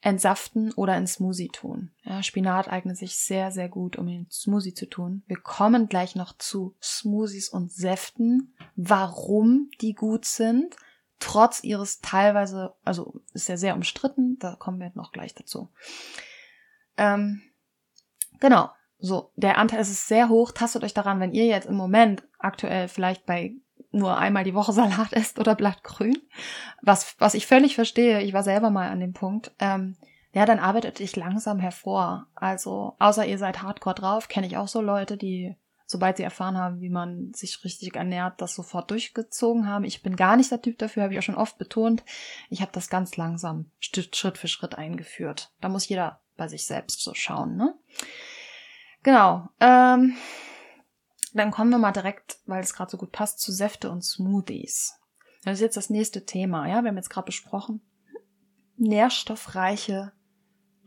A: entsaften oder in Smoothie tun. Ja, Spinat eignet sich sehr, sehr gut, um in Smoothie zu tun. Wir kommen gleich noch zu Smoothies und Säften, warum die gut sind trotz ihres teilweise, also ist ja sehr umstritten, da kommen wir noch gleich dazu. Ähm, genau, so, der Anteil ist sehr hoch, tastet euch daran, wenn ihr jetzt im Moment aktuell vielleicht bei nur einmal die Woche Salat esst oder Blattgrün, was, was ich völlig verstehe, ich war selber mal an dem Punkt, ähm, ja, dann arbeitet dich langsam hervor. Also, außer ihr seid hardcore drauf, kenne ich auch so Leute, die sobald sie erfahren haben, wie man sich richtig ernährt, das sofort durchgezogen haben. Ich bin gar nicht der Typ dafür, habe ich auch schon oft betont. Ich habe das ganz langsam Schritt für Schritt eingeführt. Da muss jeder bei sich selbst so schauen, ne? Genau. Ähm, dann kommen wir mal direkt, weil es gerade so gut passt, zu Säfte und Smoothies. Das ist jetzt das nächste Thema, ja. Wir haben jetzt gerade besprochen, nährstoffreiche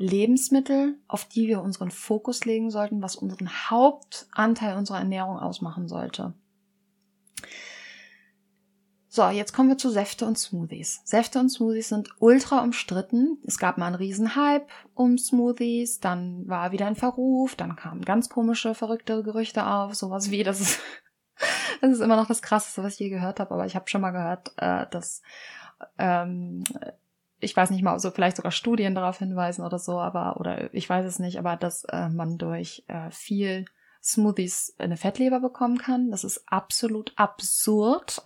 A: Lebensmittel, auf die wir unseren Fokus legen sollten, was unseren Hauptanteil unserer Ernährung ausmachen sollte. So, jetzt kommen wir zu Säfte und Smoothies. Säfte und Smoothies sind ultra umstritten. Es gab mal einen riesen Hype um Smoothies, dann war wieder ein Verruf, dann kamen ganz komische, verrückte Gerüchte auf, sowas wie, das ist, das ist immer noch das Krasseste, was ich je gehört habe, aber ich habe schon mal gehört, äh, dass ähm, ich weiß nicht mal, so vielleicht sogar Studien darauf hinweisen oder so, aber, oder ich weiß es nicht, aber dass äh, man durch äh, viel Smoothies eine Fettleber bekommen kann. Das ist absolut absurd.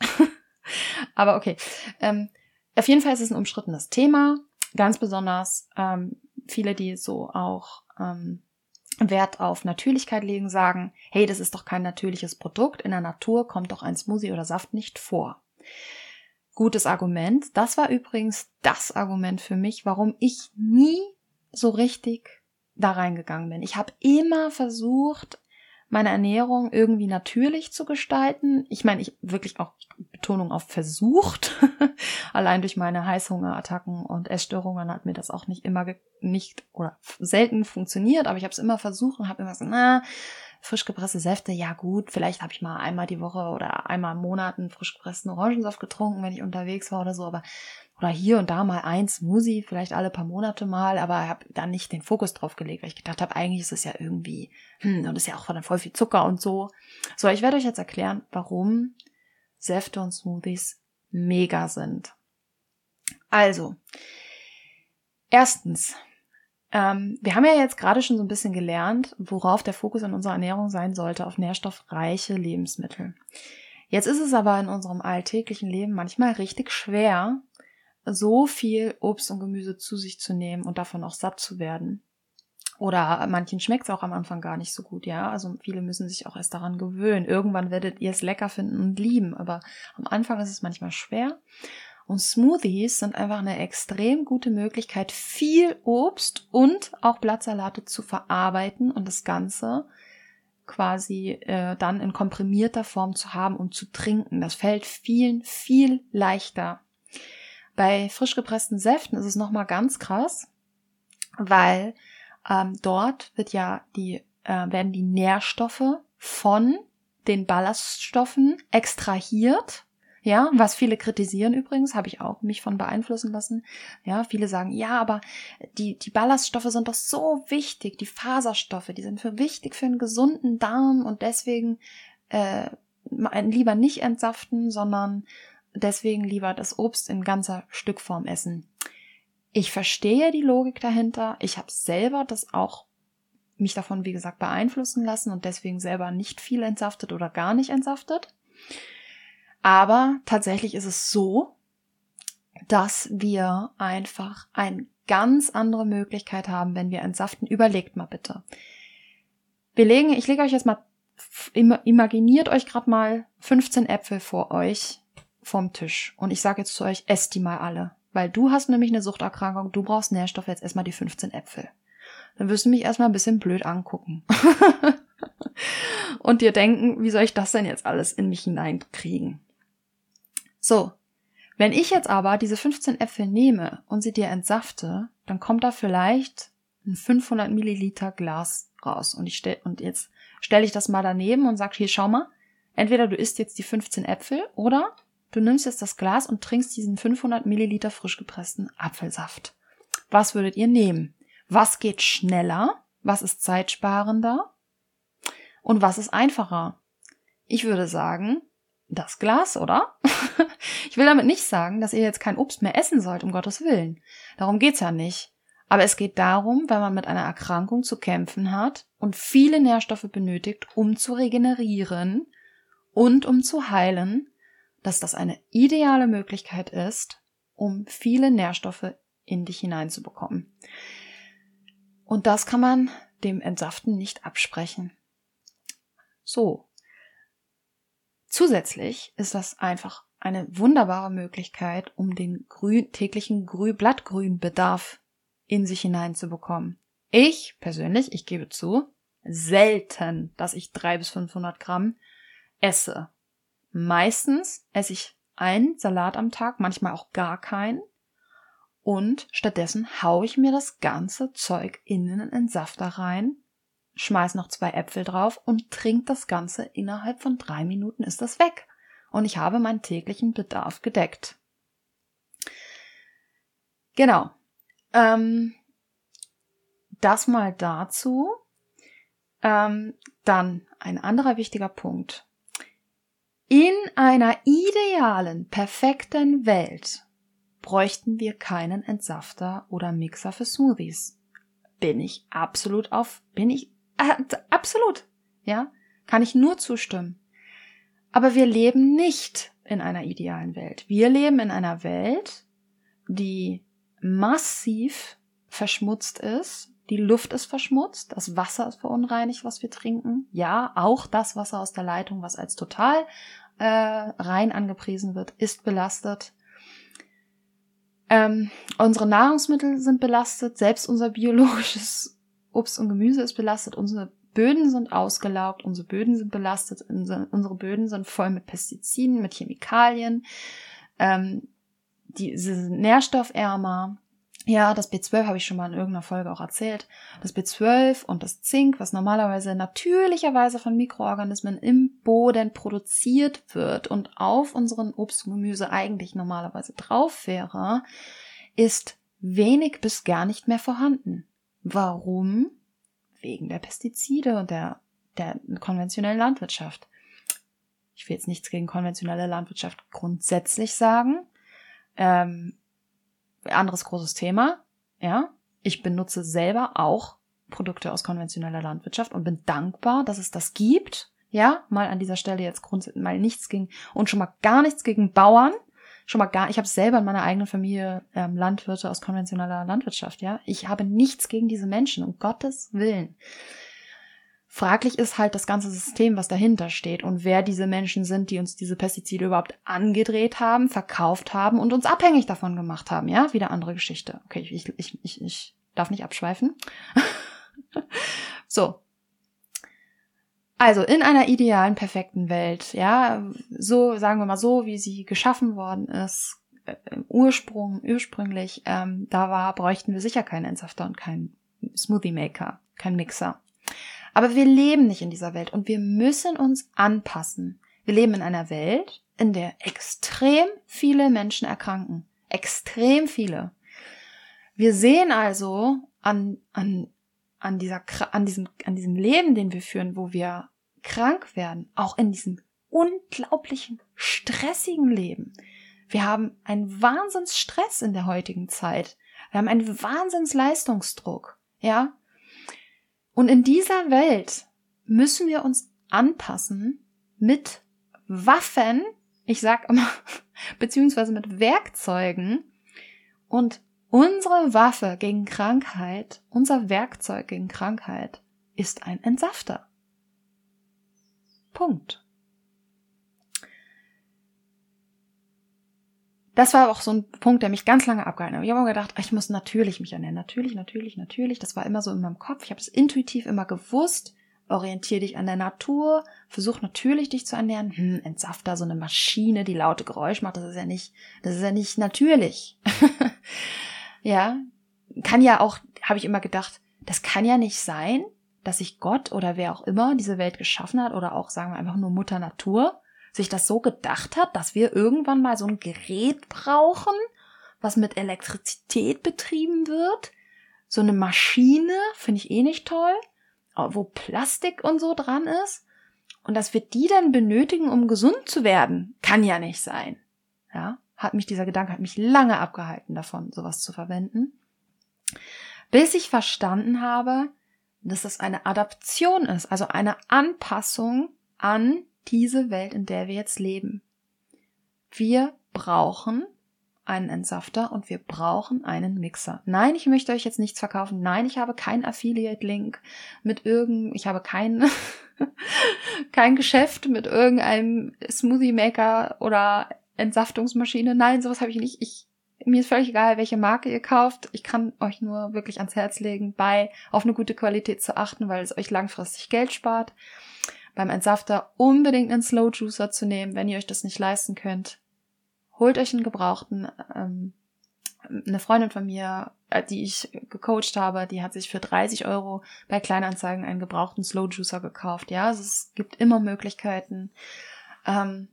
A: aber okay. Ähm, auf jeden Fall ist es ein umstrittenes Thema. Ganz besonders ähm, viele, die so auch ähm, Wert auf Natürlichkeit legen, sagen, hey, das ist doch kein natürliches Produkt. In der Natur kommt doch ein Smoothie oder Saft nicht vor gutes Argument. Das war übrigens das Argument für mich, warum ich nie so richtig da reingegangen bin. Ich habe immer versucht, meine Ernährung irgendwie natürlich zu gestalten. Ich meine, ich wirklich auch Betonung auf versucht. Allein durch meine Heißhungerattacken und Essstörungen hat mir das auch nicht immer nicht oder selten funktioniert, aber ich habe es immer versucht und habe immer so, na, frisch gepresste Säfte, ja gut, vielleicht habe ich mal einmal die Woche oder einmal im Monat einen frisch gepressten Orangensaft getrunken, wenn ich unterwegs war oder so, aber oder hier und da mal ein Smoothie, vielleicht alle paar Monate mal, aber habe dann nicht den Fokus drauf gelegt, weil ich gedacht habe, eigentlich ist es ja irgendwie, hm, und ist ja auch voll viel Zucker und so. So, ich werde euch jetzt erklären, warum Säfte und Smoothies mega sind. Also, erstens, ähm, wir haben ja jetzt gerade schon so ein bisschen gelernt, worauf der Fokus in unserer Ernährung sein sollte, auf nährstoffreiche Lebensmittel. Jetzt ist es aber in unserem alltäglichen Leben manchmal richtig schwer, so viel Obst und Gemüse zu sich zu nehmen und davon auch satt zu werden. Oder manchen schmeckt es auch am Anfang gar nicht so gut, ja. Also viele müssen sich auch erst daran gewöhnen. Irgendwann werdet ihr es lecker finden und lieben, aber am Anfang ist es manchmal schwer. Und Smoothies sind einfach eine extrem gute Möglichkeit, viel Obst und auch Blattsalate zu verarbeiten und das Ganze quasi äh, dann in komprimierter Form zu haben und zu trinken. Das fällt vielen viel leichter. Bei frisch gepressten Säften ist es nochmal ganz krass, weil ähm, dort wird ja die, äh, werden die Nährstoffe von den Ballaststoffen extrahiert ja, was viele kritisieren übrigens, habe ich auch mich von beeinflussen lassen. Ja, viele sagen, ja, aber die, die Ballaststoffe sind doch so wichtig, die Faserstoffe, die sind für wichtig für einen gesunden Darm und deswegen äh, lieber nicht entsaften, sondern deswegen lieber das Obst in ganzer Stückform essen. Ich verstehe die Logik dahinter. Ich habe selber das auch mich davon, wie gesagt, beeinflussen lassen und deswegen selber nicht viel entsaftet oder gar nicht entsaftet. Aber tatsächlich ist es so, dass wir einfach eine ganz andere Möglichkeit haben, wenn wir entsaften. Überlegt mal bitte. Wir legen, ich lege euch jetzt mal, imaginiert euch gerade mal 15 Äpfel vor euch vom Tisch. Und ich sage jetzt zu euch, esst die mal alle. Weil du hast nämlich eine Suchterkrankung, du brauchst Nährstoffe, jetzt erstmal die 15 Äpfel. Dann wirst du mich erstmal ein bisschen blöd angucken. und dir denken, wie soll ich das denn jetzt alles in mich hineinkriegen? So, wenn ich jetzt aber diese 15 Äpfel nehme und sie dir entsafte, dann kommt da vielleicht ein 500 Milliliter Glas raus. Und ich stell, und jetzt stelle ich das mal daneben und sag, hier, schau mal, entweder du isst jetzt die 15 Äpfel oder du nimmst jetzt das Glas und trinkst diesen 500 Milliliter frisch gepressten Apfelsaft. Was würdet ihr nehmen? Was geht schneller? Was ist zeitsparender? Und was ist einfacher? Ich würde sagen, das Glas, oder? ich will damit nicht sagen, dass ihr jetzt kein Obst mehr essen sollt, um Gottes Willen. Darum geht's ja nicht. Aber es geht darum, wenn man mit einer Erkrankung zu kämpfen hat und viele Nährstoffe benötigt, um zu regenerieren und um zu heilen, dass das eine ideale Möglichkeit ist, um viele Nährstoffe in dich hineinzubekommen. Und das kann man dem Entsaften nicht absprechen. so. Zusätzlich ist das einfach eine wunderbare Möglichkeit, um den grün, täglichen Grü Blattgrünbedarf in sich hineinzubekommen. Ich persönlich, ich gebe zu, selten, dass ich drei bis 500 Gramm esse. Meistens esse ich einen Salat am Tag, manchmal auch gar keinen. Und stattdessen haue ich mir das ganze Zeug in den Entsafter rein, schmeiß noch zwei Äpfel drauf und trink das Ganze innerhalb von drei Minuten ist das weg. Und ich habe meinen täglichen Bedarf gedeckt. Genau. Ähm, das mal dazu. Ähm, dann ein anderer wichtiger Punkt. In einer idealen, perfekten Welt bräuchten wir keinen Entsafter oder Mixer für Smoothies. Bin ich absolut auf, bin ich absolut, ja, kann ich nur zustimmen. Aber wir leben nicht in einer idealen Welt. Wir leben in einer Welt, die massiv verschmutzt ist die Luft ist verschmutzt, das Wasser ist verunreinigt, was wir trinken. Ja, auch das Wasser aus der Leitung, was als total äh, rein angepriesen wird, ist belastet. Ähm, unsere Nahrungsmittel sind belastet, selbst unser biologisches Obst und Gemüse ist belastet, unsere Böden sind ausgelaugt, unsere Böden sind belastet, unsere Böden sind voll mit Pestiziden, mit Chemikalien, ähm, die sind nährstoffärmer, ja, das B12 habe ich schon mal in irgendeiner Folge auch erzählt. Das B12 und das Zink, was normalerweise natürlicherweise von Mikroorganismen im Boden produziert wird und auf unseren Obst und Gemüse eigentlich normalerweise drauf wäre, ist wenig bis gar nicht mehr vorhanden. Warum? Wegen der Pestizide und der, der konventionellen Landwirtschaft. Ich will jetzt nichts gegen konventionelle Landwirtschaft grundsätzlich sagen. Ähm, anderes großes Thema. Ja, ich benutze selber auch Produkte aus konventioneller Landwirtschaft und bin dankbar, dass es das gibt. Ja, mal an dieser Stelle jetzt grundsätzlich mal nichts gegen und schon mal gar nichts gegen Bauern. Schon mal gar, ich habe selber in meiner eigenen Familie ähm, Landwirte aus konventioneller Landwirtschaft. Ja, ich habe nichts gegen diese Menschen, um Gottes Willen. Fraglich ist halt das ganze System, was dahinter steht und wer diese Menschen sind, die uns diese Pestizide überhaupt angedreht haben, verkauft haben und uns abhängig davon gemacht haben. Ja, wieder andere Geschichte. Okay, ich, ich, ich, ich darf nicht abschweifen. so. Also in einer idealen, perfekten Welt, ja, so sagen wir mal so, wie sie geschaffen worden ist, äh, im Ursprung, ursprünglich, ähm, da war, bräuchten wir sicher keinen Entsafter und keinen Smoothie Maker, keinen Mixer. Aber wir leben nicht in dieser Welt und wir müssen uns anpassen. Wir leben in einer Welt, in der extrem viele Menschen erkranken. Extrem viele. Wir sehen also an, an, an, dieser, an, diesem, an diesem Leben, den wir führen, wo wir krank werden, auch in diesem unglaublichen, stressigen Leben. Wir haben einen Wahnsinnsstress in der heutigen Zeit. Wir haben einen Wahnsinnsleistungsdruck. Ja, und in dieser Welt müssen wir uns anpassen mit Waffen, ich sag immer, beziehungsweise mit Werkzeugen und unsere Waffe gegen Krankheit, unser Werkzeug gegen Krankheit ist ein Entsafter. Punkt. das war auch so ein Punkt, der mich ganz lange abgehalten hat. Ich habe immer gedacht, ich muss natürlich mich ernähren. Natürlich, natürlich, natürlich. Das war immer so in meinem Kopf. Ich habe es intuitiv immer gewusst. Orientier dich an der Natur. Versuch natürlich dich zu ernähren. Hm, Entsafter, so eine Maschine, die laute Geräusch macht. Das ist ja nicht, das ist ja nicht natürlich. ja. Kann ja auch, habe ich immer gedacht, das kann ja nicht sein, dass sich Gott oder wer auch immer diese Welt geschaffen hat oder auch, sagen wir einfach nur Mutter Natur, sich das so gedacht hat, dass wir irgendwann mal so ein Gerät brauchen, was mit Elektrizität betrieben wird. So eine Maschine, finde ich eh nicht toll, wo Plastik und so dran ist. Und dass wir die dann benötigen, um gesund zu werden, kann ja nicht sein. Ja, hat mich dieser Gedanke, hat mich lange abgehalten davon, sowas zu verwenden. Bis ich verstanden habe, dass das eine Adaption ist, also eine Anpassung an diese Welt, in der wir jetzt leben. Wir brauchen einen Entsafter und wir brauchen einen Mixer. Nein, ich möchte euch jetzt nichts verkaufen. Nein, ich habe keinen Affiliate-Link mit irgend, ich habe keinen, kein Geschäft mit irgendeinem Smoothie Maker oder Entsaftungsmaschine. Nein, sowas habe ich nicht. Ich mir ist völlig egal, welche Marke ihr kauft. Ich kann euch nur wirklich ans Herz legen, bei auf eine gute Qualität zu achten, weil es euch langfristig Geld spart. Beim Entsafter unbedingt einen Slow Juicer zu nehmen, wenn ihr euch das nicht leisten könnt. Holt euch einen gebrauchten. Ähm, eine Freundin von mir, äh, die ich gecoacht habe, die hat sich für 30 Euro bei Kleinanzeigen einen gebrauchten Slow Juicer gekauft. Ja, also es gibt immer Möglichkeiten. Ähm,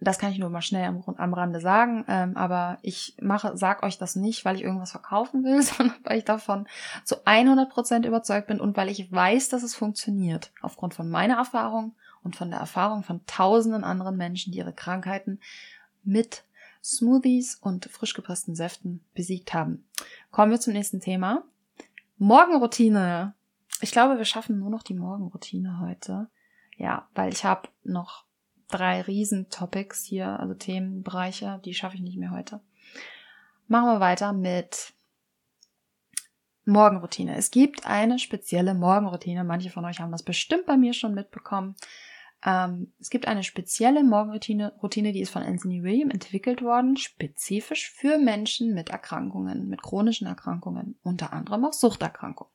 A: das kann ich nur mal schnell am, am Rande sagen, ähm, aber ich mache, sag euch das nicht, weil ich irgendwas verkaufen will, sondern weil ich davon zu 100 Prozent überzeugt bin und weil ich weiß, dass es funktioniert. Aufgrund von meiner Erfahrung und von der Erfahrung von tausenden anderen Menschen, die ihre Krankheiten mit Smoothies und frisch gepressten Säften besiegt haben. Kommen wir zum nächsten Thema. Morgenroutine. Ich glaube, wir schaffen nur noch die Morgenroutine heute. Ja, weil ich habe noch drei Riesen-Topics hier, also Themenbereiche, die schaffe ich nicht mehr heute. Machen wir weiter mit Morgenroutine. Es gibt eine spezielle Morgenroutine. Manche von euch haben das bestimmt bei mir schon mitbekommen. Ähm, es gibt eine spezielle Morgenroutine, Routine, die ist von Anthony William entwickelt worden, spezifisch für Menschen mit Erkrankungen, mit chronischen Erkrankungen, unter anderem auch Suchterkrankungen.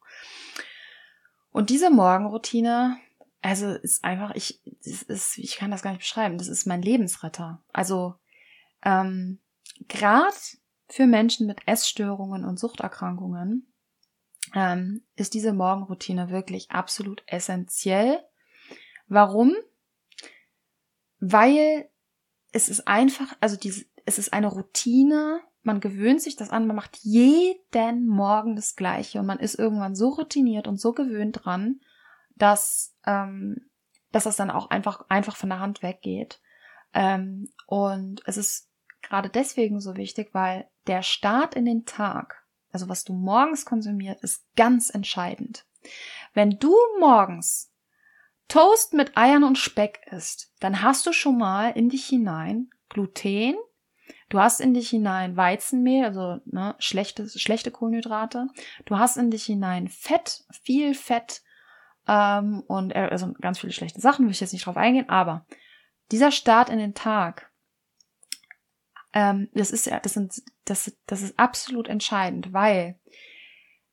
A: Und diese Morgenroutine also ist einfach, ich, das ist, ich kann das gar nicht beschreiben. Das ist mein Lebensretter. Also ähm, gerade für Menschen mit Essstörungen und Suchterkrankungen ähm, ist diese Morgenroutine wirklich absolut essentiell. Warum? Weil es ist einfach, also diese, es ist eine Routine, man gewöhnt sich das an, man macht jeden Morgen das Gleiche und man ist irgendwann so routiniert und so gewöhnt dran, dass, ähm, dass das dann auch einfach, einfach von der Hand weggeht. Ähm, und es ist gerade deswegen so wichtig, weil der Start in den Tag, also was du morgens konsumierst, ist ganz entscheidend. Wenn du morgens Toast mit Eiern und Speck isst, dann hast du schon mal in dich hinein Gluten, du hast in dich hinein Weizenmehl, also ne, schlechte, schlechte Kohlenhydrate, du hast in dich hinein Fett, viel Fett, ähm, und er, also ganz viele schlechte Sachen, will ich jetzt nicht drauf eingehen, aber dieser Start in den Tag, ähm, das ist ja, das sind, das, das ist absolut entscheidend, weil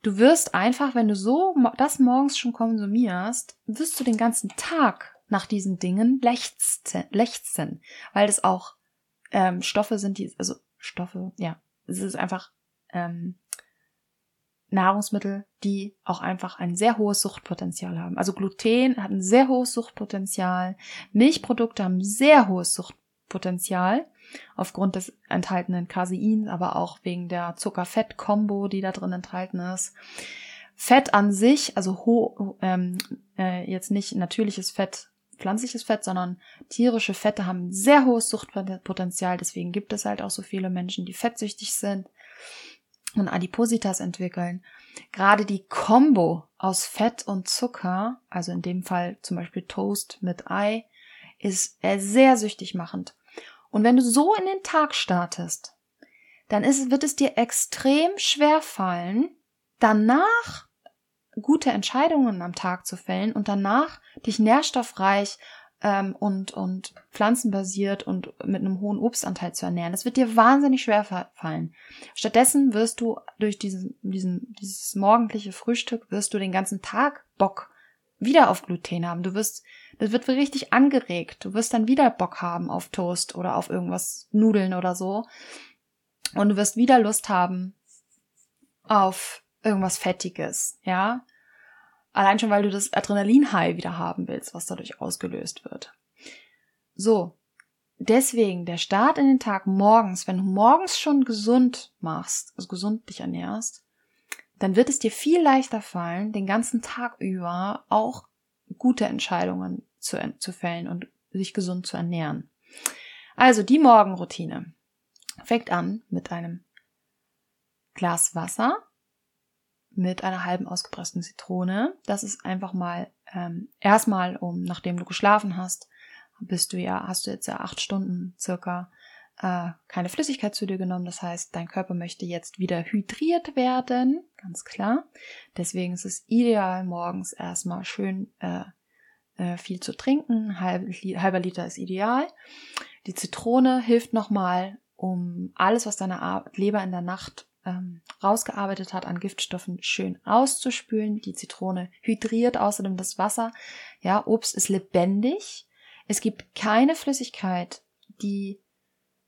A: du wirst einfach, wenn du so das morgens schon konsumierst, wirst du den ganzen Tag nach diesen Dingen lechzen, lechzen weil das auch ähm, Stoffe sind, die, also Stoffe, ja, es ist einfach ähm, Nahrungsmittel, die auch einfach ein sehr hohes Suchtpotenzial haben. Also Gluten hat ein sehr hohes Suchtpotenzial, Milchprodukte haben sehr hohes Suchtpotenzial aufgrund des enthaltenen Caseins, aber auch wegen der Zucker-Fett-Kombo, die da drin enthalten ist. Fett an sich, also ho ähm, äh, jetzt nicht natürliches Fett, pflanzliches Fett, sondern tierische Fette haben sehr hohes Suchtpotenzial. Deswegen gibt es halt auch so viele Menschen, die fettsüchtig sind und Adipositas entwickeln. Gerade die Kombo aus Fett und Zucker, also in dem Fall zum Beispiel Toast mit Ei, ist sehr süchtig machend. Und wenn du so in den Tag startest, dann ist, wird es dir extrem schwer fallen, danach gute Entscheidungen am Tag zu fällen und danach dich nährstoffreich ähm, und, und pflanzenbasiert und mit einem hohen Obstanteil zu ernähren. Das wird dir wahnsinnig schwer fallen. Stattdessen wirst du durch diesen, diesen, dieses morgendliche Frühstück wirst du den ganzen Tag Bock wieder auf Gluten haben. Du wirst, das wird richtig angeregt. Du wirst dann wieder Bock haben auf Toast oder auf irgendwas Nudeln oder so. Und du wirst wieder Lust haben auf irgendwas Fettiges, ja. Allein schon, weil du das Adrenalin-High wieder haben willst, was dadurch ausgelöst wird. So. Deswegen der Start in den Tag morgens, wenn du morgens schon gesund machst, also gesund dich ernährst, dann wird es dir viel leichter fallen, den ganzen Tag über auch gute Entscheidungen zu, zu fällen und sich gesund zu ernähren. Also die Morgenroutine fängt an mit einem Glas Wasser, mit einer halben ausgepressten Zitrone. Das ist einfach mal ähm, erstmal, um nachdem du geschlafen hast, bist du ja, hast du jetzt ja acht Stunden circa äh, keine Flüssigkeit zu dir genommen. Das heißt, dein Körper möchte jetzt wieder hydriert werden, ganz klar. Deswegen ist es ideal, morgens erstmal schön äh, äh, viel zu trinken. Halb, halber Liter ist ideal. Die Zitrone hilft nochmal, um alles, was deine Leber in der Nacht ähm, rausgearbeitet hat an Giftstoffen, schön auszuspülen. Die Zitrone hydriert außerdem das Wasser. Ja, Obst ist lebendig. Es gibt keine Flüssigkeit, die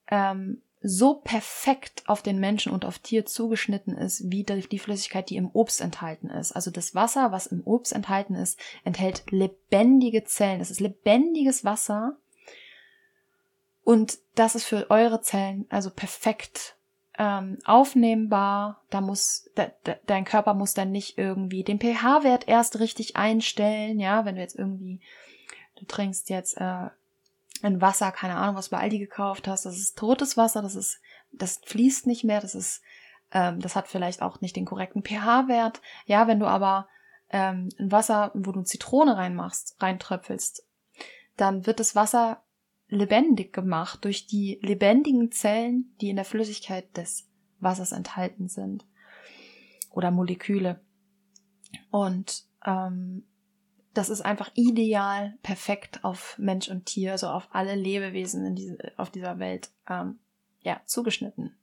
A: ähm, so perfekt auf den Menschen und auf Tier zugeschnitten ist, wie die Flüssigkeit, die im Obst enthalten ist. Also das Wasser, was im Obst enthalten ist, enthält lebendige Zellen. Das ist lebendiges Wasser. Und das ist für eure Zellen also perfekt ähm, aufnehmbar. Da muss de, de, dein Körper muss dann nicht irgendwie den pH-Wert erst richtig einstellen. Ja, wenn du jetzt irgendwie du trinkst jetzt äh, ein Wasser, keine Ahnung, was du bei Aldi gekauft hast, das ist totes Wasser, das ist, das fließt nicht mehr, das ist, ähm, das hat vielleicht auch nicht den korrekten pH-Wert. Ja, wenn du aber ähm, ein Wasser, wo du Zitrone reinmachst, reintröpfelst, dann wird das Wasser lebendig gemacht durch die lebendigen Zellen, die in der Flüssigkeit des Wassers enthalten sind. Oder Moleküle. Und ähm, das ist einfach ideal, perfekt auf Mensch und Tier, also auf alle Lebewesen in diese, auf dieser Welt, ähm, ja, zugeschnitten.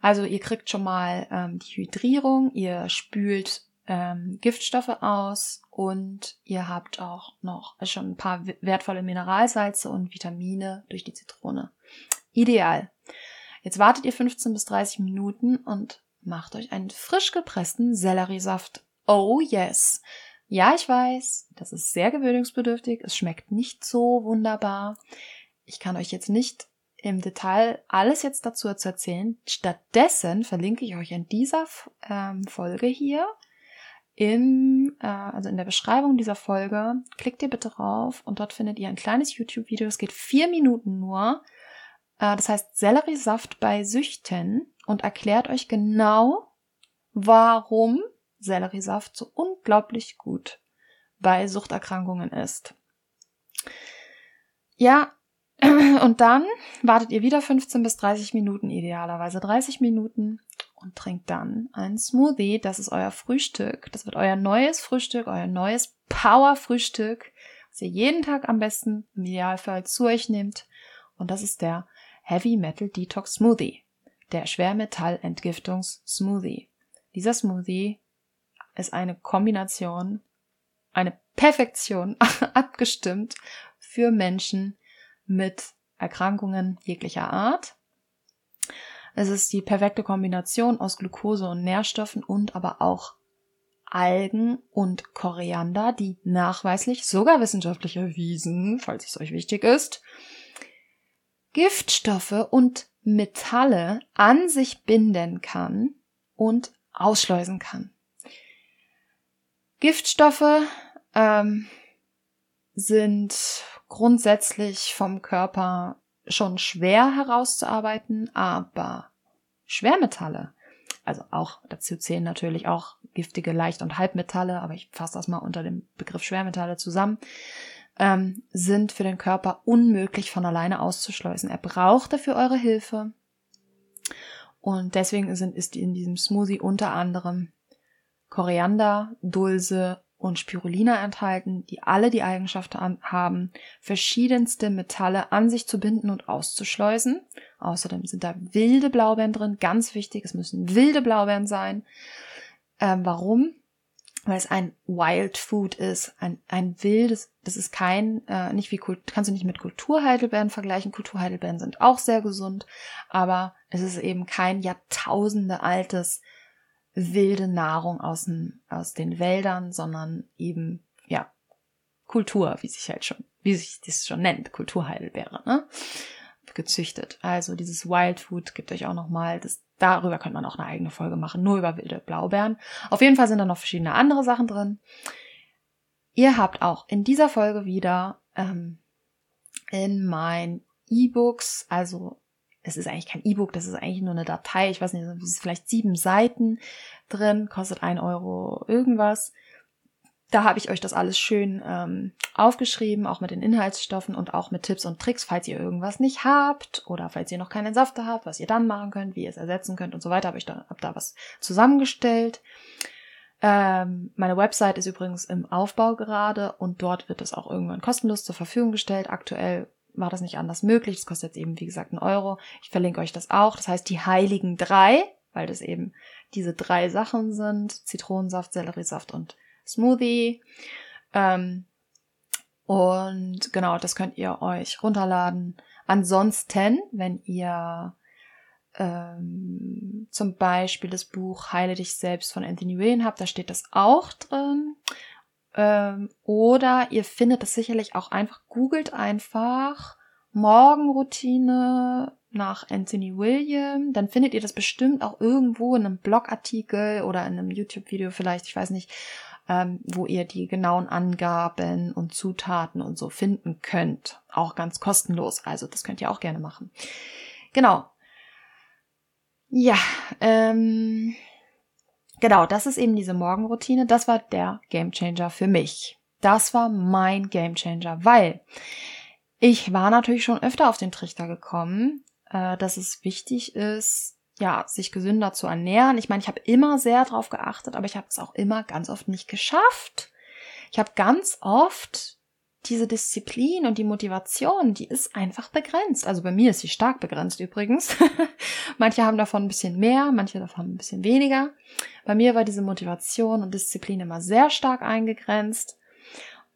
A: Also ihr kriegt schon mal ähm, die Hydrierung, ihr spült ähm, Giftstoffe aus und ihr habt auch noch schon ein paar wertvolle Mineralsalze und Vitamine durch die Zitrone. Ideal. Jetzt wartet ihr 15 bis 30 Minuten und macht euch einen frisch gepressten Selleriesaft Oh yes. Ja, ich weiß, das ist sehr gewöhnungsbedürftig. Es schmeckt nicht so wunderbar. Ich kann euch jetzt nicht im Detail alles jetzt dazu erzählen. Stattdessen verlinke ich euch in dieser ähm, Folge hier im, äh, also in der Beschreibung dieser Folge. Klickt ihr bitte drauf und dort findet ihr ein kleines YouTube-Video. Es geht vier Minuten nur. Äh, das heißt Selleriesaft bei Süchten und erklärt euch genau, warum Selleriesaft so unglaublich gut bei Suchterkrankungen ist. Ja, und dann wartet ihr wieder 15 bis 30 Minuten, idealerweise 30 Minuten und trinkt dann einen Smoothie. Das ist euer Frühstück. Das wird euer neues Frühstück, euer neues Power-Frühstück, was ihr jeden Tag am besten im Idealfall zu euch nehmt. Und das ist der Heavy Metal Detox Smoothie, der Schwermetall-Entgiftungs-Smoothie. Dieser Smoothie ist eine Kombination, eine Perfektion abgestimmt für Menschen mit Erkrankungen jeglicher Art. Es ist die perfekte Kombination aus Glucose und Nährstoffen und aber auch Algen und Koriander, die nachweislich, sogar wissenschaftlich erwiesen, falls es euch wichtig ist, Giftstoffe und Metalle an sich binden kann und ausschleusen kann. Giftstoffe ähm, sind grundsätzlich vom Körper schon schwer herauszuarbeiten, aber Schwermetalle, also auch dazu zählen natürlich auch giftige Leicht- und Halbmetalle, aber ich fasse das mal unter dem Begriff Schwermetalle zusammen, ähm, sind für den Körper unmöglich von alleine auszuschleusen. Er braucht dafür eure Hilfe. Und deswegen sind, ist in diesem Smoothie unter anderem Koriander, Dulse und Spirulina enthalten, die alle die Eigenschaft haben, verschiedenste Metalle an sich zu binden und auszuschleusen. Außerdem sind da wilde Blaubeeren drin, ganz wichtig, es müssen wilde Blaubeeren sein. Ähm, warum? Weil es ein Wild Food ist, ein, ein wildes, das ist kein, äh, nicht wie, kannst du nicht mit Kulturheidelbeeren vergleichen. Kulturheidelbeeren sind auch sehr gesund, aber es ist eben kein Jahrtausende altes wilde Nahrung aus den, aus den Wäldern, sondern eben, ja, Kultur, wie sich halt schon, wie sich das schon nennt, Kulturheidelbeere, ne? Gezüchtet. Also dieses Wild Food gibt euch auch nochmal, das, darüber könnte man auch eine eigene Folge machen, nur über wilde Blaubeeren. Auf jeden Fall sind da noch verschiedene andere Sachen drin. Ihr habt auch in dieser Folge wieder ähm, in mein E-Books, also es ist eigentlich kein E-Book, das ist eigentlich nur eine Datei. Ich weiß nicht, es ist vielleicht sieben Seiten drin, kostet ein Euro irgendwas. Da habe ich euch das alles schön ähm, aufgeschrieben, auch mit den Inhaltsstoffen und auch mit Tipps und Tricks, falls ihr irgendwas nicht habt oder falls ihr noch keinen Safter habt, was ihr dann machen könnt, wie ihr es ersetzen könnt und so weiter. Habe ich da, hab da was zusammengestellt. Ähm, meine Website ist übrigens im Aufbau gerade und dort wird es auch irgendwann kostenlos zur Verfügung gestellt. Aktuell war das nicht anders möglich. Es kostet jetzt eben, wie gesagt, einen Euro. Ich verlinke euch das auch. Das heißt, die heiligen drei, weil das eben diese drei Sachen sind. Zitronensaft, Selleriesaft und Smoothie. Ähm, und genau, das könnt ihr euch runterladen. Ansonsten, wenn ihr ähm, zum Beispiel das Buch Heile dich selbst von Anthony William habt, da steht das auch drin. Ähm, oder ihr findet es sicherlich auch einfach, googelt einfach Morgenroutine nach Anthony William, dann findet ihr das bestimmt auch irgendwo in einem Blogartikel oder in einem YouTube-Video vielleicht, ich weiß nicht, ähm, wo ihr die genauen Angaben und Zutaten und so finden könnt. Auch ganz kostenlos. Also das könnt ihr auch gerne machen. Genau. Ja, ähm, genau, das ist eben diese Morgenroutine. Das war der Gamechanger für mich. Das war mein Gamechanger, weil ich war natürlich schon öfter auf den Trichter gekommen, äh, dass es wichtig ist, ja, sich gesünder zu ernähren. Ich meine, ich habe immer sehr drauf geachtet, aber ich habe es auch immer ganz oft nicht geschafft. Ich habe ganz oft diese Disziplin und die Motivation, die ist einfach begrenzt. Also bei mir ist sie stark begrenzt übrigens. manche haben davon ein bisschen mehr, manche davon ein bisschen weniger. Bei mir war diese Motivation und Disziplin immer sehr stark eingegrenzt.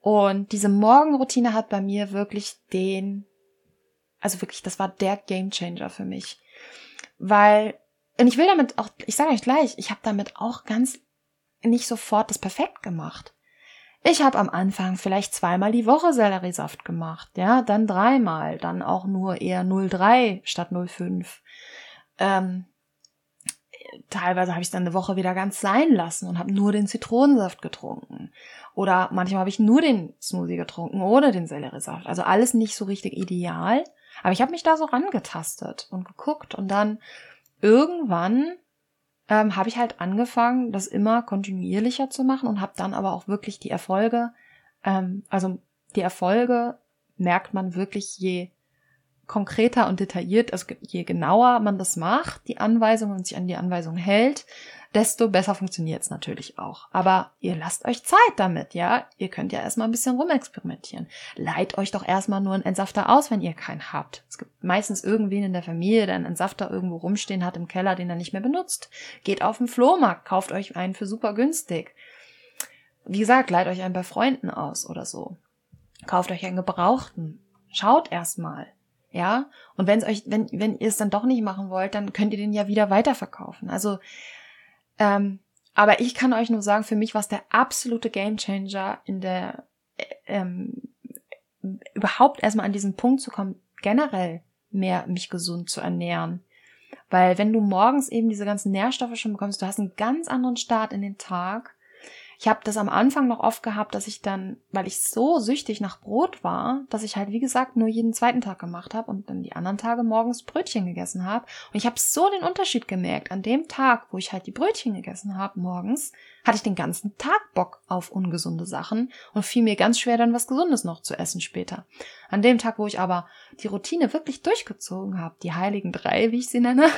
A: Und diese Morgenroutine hat bei mir wirklich den, also wirklich, das war der Gamechanger für mich weil, und ich will damit auch, ich sage euch gleich, ich habe damit auch ganz nicht sofort das perfekt gemacht. Ich habe am Anfang vielleicht zweimal die Woche Selleriesaft gemacht, ja, dann dreimal, dann auch nur eher 0,3 statt 0,5. Ähm, teilweise habe ich dann eine Woche wieder ganz sein lassen und habe nur den Zitronensaft getrunken. Oder manchmal habe ich nur den Smoothie getrunken ohne den Selleriesaft. Also alles nicht so richtig ideal. Aber ich habe mich da so rangetastet und geguckt und dann irgendwann ähm, habe ich halt angefangen, das immer kontinuierlicher zu machen und habe dann aber auch wirklich die Erfolge, ähm, also die Erfolge merkt man wirklich je konkreter und detailliert, also je genauer man das macht, die Anweisungen und sich an die Anweisungen hält, desto besser funktioniert es natürlich auch. Aber ihr lasst euch Zeit damit, ja? Ihr könnt ja erstmal ein bisschen rumexperimentieren. Leiht euch doch erstmal nur einen Entsafter aus, wenn ihr keinen habt. Es gibt meistens irgendwen in der Familie, der einen Entsafter irgendwo rumstehen hat im Keller, den er nicht mehr benutzt. Geht auf den Flohmarkt, kauft euch einen für super günstig. Wie gesagt, leiht euch einen bei Freunden aus oder so. Kauft euch einen gebrauchten. Schaut erstmal. Ja, und wenn es euch, wenn, wenn ihr es dann doch nicht machen wollt, dann könnt ihr den ja wieder weiterverkaufen. Also ähm, aber ich kann euch nur sagen, für mich war es der absolute Gamechanger in der äh, ähm, überhaupt erstmal an diesen Punkt zu kommen, generell mehr mich gesund zu ernähren. Weil wenn du morgens eben diese ganzen Nährstoffe schon bekommst, du hast einen ganz anderen Start in den Tag ich habe das am Anfang noch oft gehabt, dass ich dann, weil ich so süchtig nach Brot war, dass ich halt, wie gesagt, nur jeden zweiten Tag gemacht habe und dann die anderen Tage morgens Brötchen gegessen habe. Und ich habe so den Unterschied gemerkt. An dem Tag, wo ich halt die Brötchen gegessen habe morgens, hatte ich den ganzen Tag Bock auf ungesunde Sachen und fiel mir ganz schwer, dann was Gesundes noch zu essen später. An dem Tag, wo ich aber die Routine wirklich durchgezogen habe, die heiligen drei, wie ich sie nenne,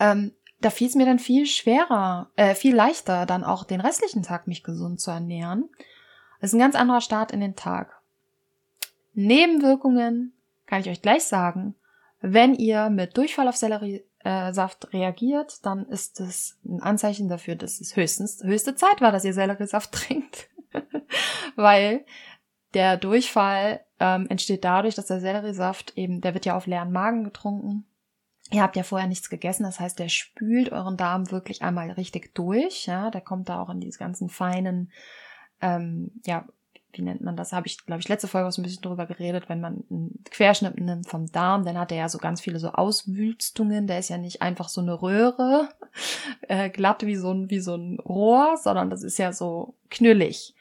A: ähm, da fiel es mir dann viel schwerer, äh, viel leichter, dann auch den restlichen Tag mich gesund zu ernähren. Das ist ein ganz anderer Start in den Tag. Nebenwirkungen kann ich euch gleich sagen. Wenn ihr mit Durchfall auf Selleriesaft äh, reagiert, dann ist es ein Anzeichen dafür, dass es höchstens höchste Zeit war, dass ihr Selleriesaft trinkt. Weil der Durchfall ähm, entsteht dadurch, dass der Selleriesaft eben, der wird ja auf leeren Magen getrunken Ihr habt ja vorher nichts gegessen, das heißt, der spült euren Darm wirklich einmal richtig durch. Ja, der kommt da auch in diese ganzen feinen, ähm, ja, wie nennt man das? Habe ich, glaube ich, letzte Folge auch so ein bisschen drüber geredet, wenn man einen Querschnitt nimmt vom Darm, dann hat er ja so ganz viele so Auswülstungen. Der ist ja nicht einfach so eine Röhre, äh, glatt wie so ein, wie so ein Rohr, sondern das ist ja so knüllig.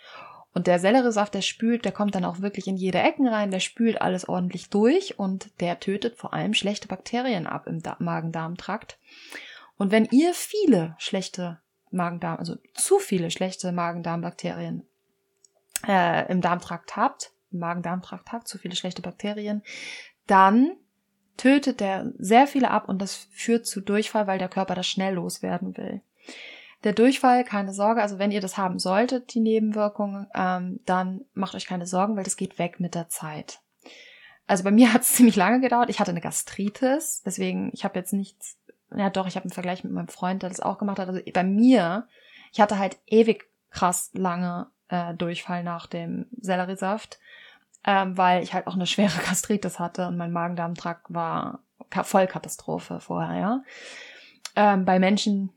A: Und der Selleriesaft, der spült, der kommt dann auch wirklich in jede Ecken rein, der spült alles ordentlich durch und der tötet vor allem schlechte Bakterien ab im Magen-Darm-Trakt. Und wenn ihr viele schlechte Magen-Darm, also zu viele schlechte Magen-Darm-Bakterien äh, im Darmtrakt habt, im Magen-Darm-Trakt habt, zu viele schlechte Bakterien, dann tötet der sehr viele ab und das führt zu Durchfall, weil der Körper das schnell loswerden will. Der Durchfall, keine Sorge, also wenn ihr das haben solltet, die Nebenwirkungen, ähm, dann macht euch keine Sorgen, weil das geht weg mit der Zeit. Also bei mir hat es ziemlich lange gedauert. Ich hatte eine Gastritis, deswegen, ich habe jetzt nichts, ja doch, ich habe einen Vergleich mit meinem Freund, der das auch gemacht hat. Also bei mir, ich hatte halt ewig krass lange äh, Durchfall nach dem Selleriesaft, ähm, weil ich halt auch eine schwere Gastritis hatte und mein Magen-Darm-Trakt war Vollkatastrophe vorher, ja. Ähm, bei Menschen,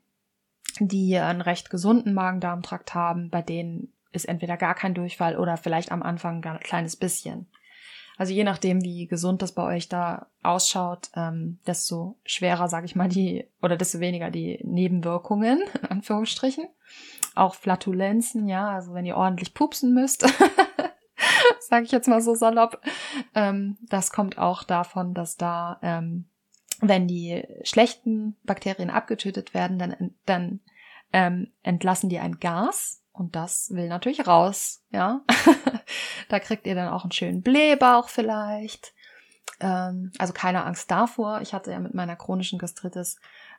A: die einen recht gesunden Magen-Darm-Trakt haben, bei denen ist entweder gar kein Durchfall oder vielleicht am Anfang ein kleines bisschen. Also je nachdem, wie gesund das bei euch da ausschaut, ähm, desto schwerer, sage ich mal, die oder desto weniger die Nebenwirkungen, in Anführungsstrichen. Auch Flatulenzen, ja, also wenn ihr ordentlich pupsen müsst, sage ich jetzt mal so salopp, ähm, das kommt auch davon, dass da ähm, wenn die schlechten Bakterien abgetötet werden, dann, dann ähm, entlassen die ein Gas und das will natürlich raus, ja. da kriegt ihr dann auch einen schönen Blähbauch vielleicht. Ähm, also keine Angst davor. Ich hatte ja mit meiner chronischen Gastritis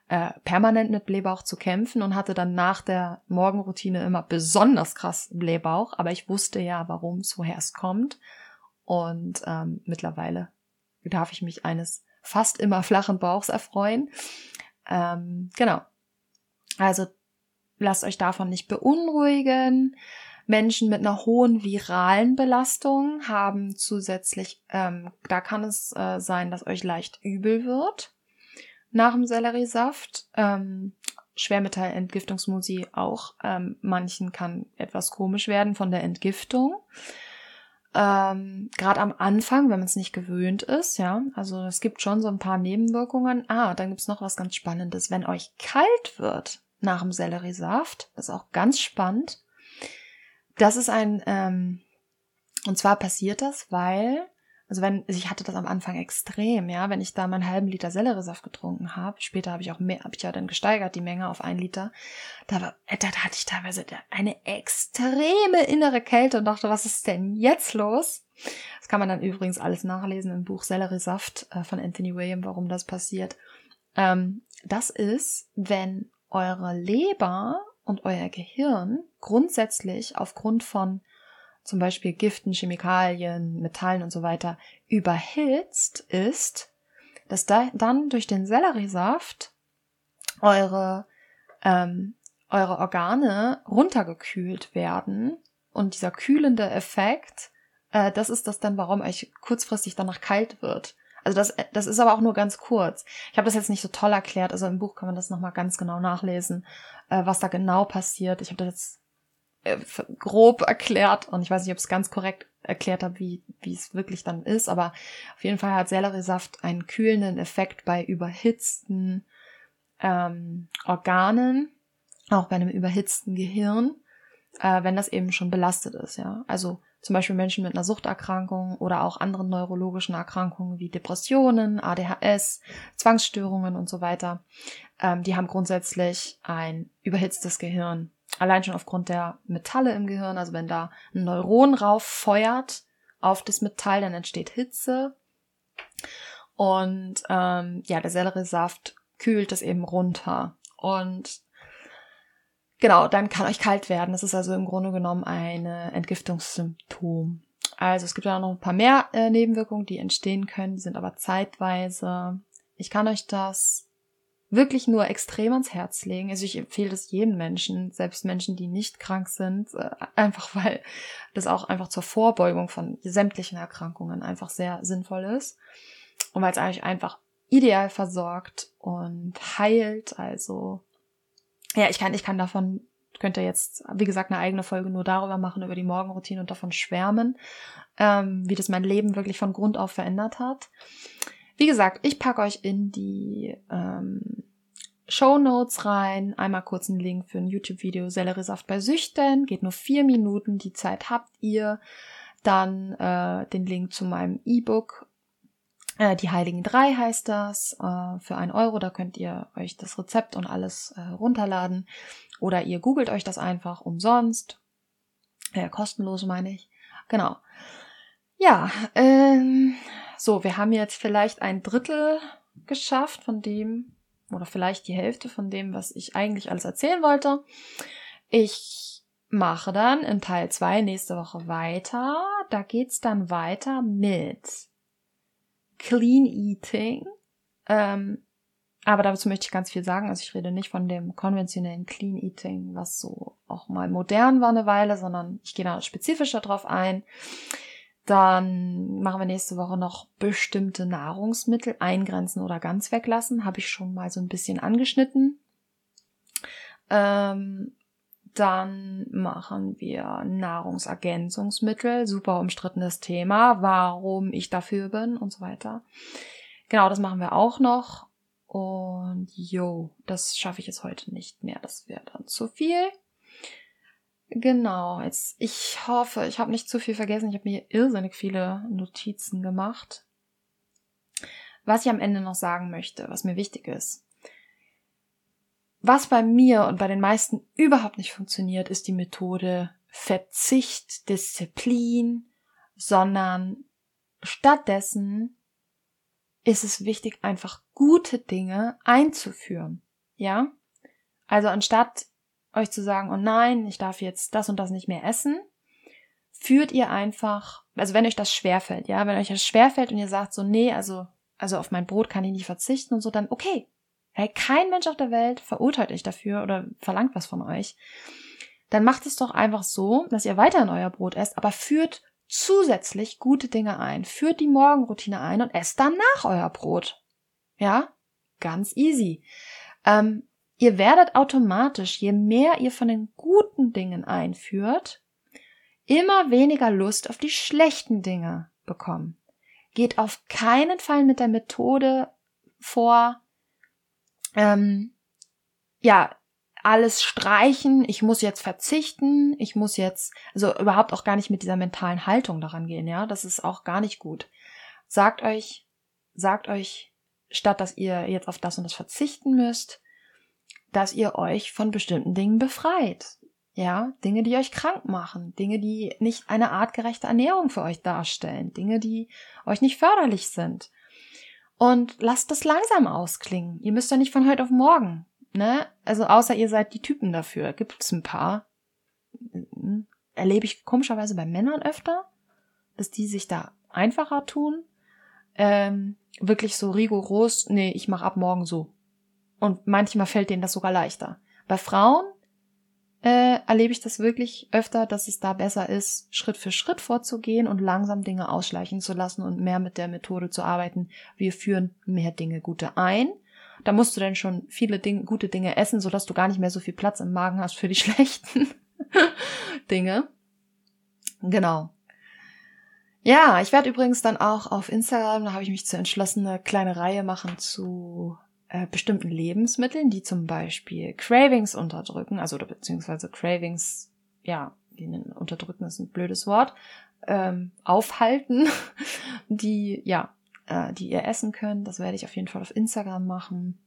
A: äh, permanent mit Blähbauch zu kämpfen und hatte dann nach der Morgenroutine immer besonders krass Blähbauch, aber ich wusste ja, warum es, woher es kommt. Und ähm, mittlerweile darf ich mich eines fast immer flachen Bauchs erfreuen. Ähm, genau. Also lasst euch davon nicht beunruhigen. Menschen mit einer hohen viralen Belastung haben zusätzlich, ähm, da kann es äh, sein, dass euch leicht übel wird nach dem Selleriesaft. Ähm, Schwermetallentgiftungsmusi auch. Ähm, manchen kann etwas komisch werden von der Entgiftung ähm, gerade am Anfang, wenn man es nicht gewöhnt ist, ja, also es gibt schon so ein paar Nebenwirkungen. Ah, dann gibt's noch was ganz Spannendes. Wenn euch kalt wird nach dem Selleriesaft, das ist auch ganz spannend. Das ist ein, ähm, und zwar passiert das, weil also wenn, also ich hatte das am Anfang extrem, ja, wenn ich da meinen halben Liter Selleriesaft getrunken habe, später habe ich auch mehr, habe ich ja dann gesteigert, die Menge auf ein Liter, da, war, äh, da, da hatte ich teilweise eine extreme innere Kälte und dachte, was ist denn jetzt los? Das kann man dann übrigens alles nachlesen im Buch Selleriesaft äh, von Anthony William, warum das passiert. Ähm, das ist, wenn eure Leber und euer Gehirn grundsätzlich aufgrund von zum Beispiel Giften, Chemikalien, Metallen und so weiter überhitzt ist, dass da dann durch den Selleriesaft eure, ähm, eure Organe runtergekühlt werden und dieser kühlende Effekt, äh, das ist das dann, warum euch kurzfristig danach kalt wird. Also das, das ist aber auch nur ganz kurz. Ich habe das jetzt nicht so toll erklärt. Also im Buch kann man das nochmal ganz genau nachlesen, äh, was da genau passiert. Ich habe das jetzt äh, grob erklärt und ich weiß nicht, ob es ganz korrekt erklärt habe, wie, wie es wirklich dann ist, aber auf jeden Fall hat Selleriesaft einen kühlenden Effekt bei überhitzten ähm, Organen, auch bei einem überhitzten Gehirn, äh, wenn das eben schon belastet ist, ja. Also zum Beispiel Menschen mit einer Suchterkrankung oder auch anderen neurologischen Erkrankungen wie Depressionen, ADHS, Zwangsstörungen und so weiter, ähm, die haben grundsätzlich ein überhitztes Gehirn Allein schon aufgrund der Metalle im Gehirn, also wenn da ein Neuron rauffeuert auf das Metall, dann entsteht Hitze. Und ähm, ja, der Selleriesaft kühlt es eben runter. Und genau, dann kann euch kalt werden. Das ist also im Grunde genommen ein Entgiftungssymptom. Also es gibt ja noch ein paar mehr äh, Nebenwirkungen, die entstehen können, die sind aber zeitweise. Ich kann euch das wirklich nur extrem ans Herz legen. Also ich empfehle das jedem Menschen, selbst Menschen, die nicht krank sind, äh, einfach weil das auch einfach zur Vorbeugung von sämtlichen Erkrankungen einfach sehr sinnvoll ist. Und weil es eigentlich einfach ideal versorgt und heilt. Also ja, ich kann, ich kann davon, könnte jetzt, wie gesagt, eine eigene Folge nur darüber machen, über die Morgenroutine und davon schwärmen, ähm, wie das mein Leben wirklich von Grund auf verändert hat. Wie gesagt, ich packe euch in die ähm, Show Notes rein. Einmal kurz einen Link für ein YouTube-Video Selleriesaft bei Süchten. Geht nur vier Minuten. Die Zeit habt ihr. Dann äh, den Link zu meinem E-Book. Äh, die Heiligen Drei heißt das. Äh, für ein Euro. Da könnt ihr euch das Rezept und alles äh, runterladen. Oder ihr googelt euch das einfach umsonst. Äh, kostenlos meine ich. Genau. Ja, ähm, so, wir haben jetzt vielleicht ein Drittel geschafft von dem, oder vielleicht die Hälfte von dem, was ich eigentlich alles erzählen wollte. Ich mache dann in Teil 2 nächste Woche weiter. Da geht's dann weiter mit Clean Eating. Ähm, aber dazu möchte ich ganz viel sagen. Also ich rede nicht von dem konventionellen Clean Eating, was so auch mal modern war eine Weile, sondern ich gehe da spezifischer drauf ein. Dann machen wir nächste Woche noch bestimmte Nahrungsmittel eingrenzen oder ganz weglassen. Habe ich schon mal so ein bisschen angeschnitten. Ähm, dann machen wir Nahrungsergänzungsmittel, super umstrittenes Thema, warum ich dafür bin und so weiter. Genau, das machen wir auch noch. Und jo, das schaffe ich jetzt heute nicht mehr. Das wäre dann zu viel. Genau, jetzt ich hoffe, ich habe nicht zu viel vergessen. Ich habe mir irrsinnig viele Notizen gemacht. Was ich am Ende noch sagen möchte, was mir wichtig ist. Was bei mir und bei den meisten überhaupt nicht funktioniert, ist die Methode Verzicht, Disziplin, sondern stattdessen ist es wichtig, einfach gute Dinge einzuführen. Ja? Also anstatt euch zu sagen, oh nein, ich darf jetzt das und das nicht mehr essen, führt ihr einfach, also wenn euch das schwerfällt, ja, wenn euch das schwerfällt und ihr sagt so, nee, also, also auf mein Brot kann ich nicht verzichten und so, dann okay. Hey, kein Mensch auf der Welt verurteilt euch dafür oder verlangt was von euch. Dann macht es doch einfach so, dass ihr weiterhin euer Brot esst, aber führt zusätzlich gute Dinge ein. Führt die Morgenroutine ein und esst danach euer Brot. Ja? Ganz easy. Ähm, ihr werdet automatisch, je mehr ihr von den guten Dingen einführt, immer weniger Lust auf die schlechten Dinge bekommen. Geht auf keinen Fall mit der Methode vor, ähm, ja, alles streichen, ich muss jetzt verzichten, ich muss jetzt, also überhaupt auch gar nicht mit dieser mentalen Haltung daran gehen, ja, das ist auch gar nicht gut. Sagt euch, sagt euch, statt dass ihr jetzt auf das und das verzichten müsst, dass ihr euch von bestimmten Dingen befreit. Ja, Dinge, die euch krank machen, Dinge, die nicht eine artgerechte Ernährung für euch darstellen, Dinge, die euch nicht förderlich sind. Und lasst das langsam ausklingen. Ihr müsst ja nicht von heute auf morgen. Ne? Also außer ihr seid die Typen dafür. Gibt es ein paar. Erlebe ich komischerweise bei Männern öfter, dass die sich da einfacher tun. Ähm, wirklich so rigoros, nee, ich mache ab morgen so. Und manchmal fällt denen das sogar leichter. Bei Frauen äh, erlebe ich das wirklich öfter, dass es da besser ist, Schritt für Schritt vorzugehen und langsam Dinge ausschleichen zu lassen und mehr mit der Methode zu arbeiten. Wir führen mehr Dinge gute ein da musst du dann schon viele Dinge, gute Dinge essen, sodass du gar nicht mehr so viel Platz im Magen hast für die schlechten Dinge. Genau. Ja, ich werde übrigens dann auch auf Instagram, da habe ich mich zu entschlossen, eine kleine Reihe machen zu äh, bestimmten Lebensmitteln, die zum Beispiel Cravings unterdrücken, also beziehungsweise Cravings, ja, unterdrücken ist ein blödes Wort, ähm, aufhalten, die ja äh, die ihr essen könnt. Das werde ich auf jeden Fall auf Instagram machen.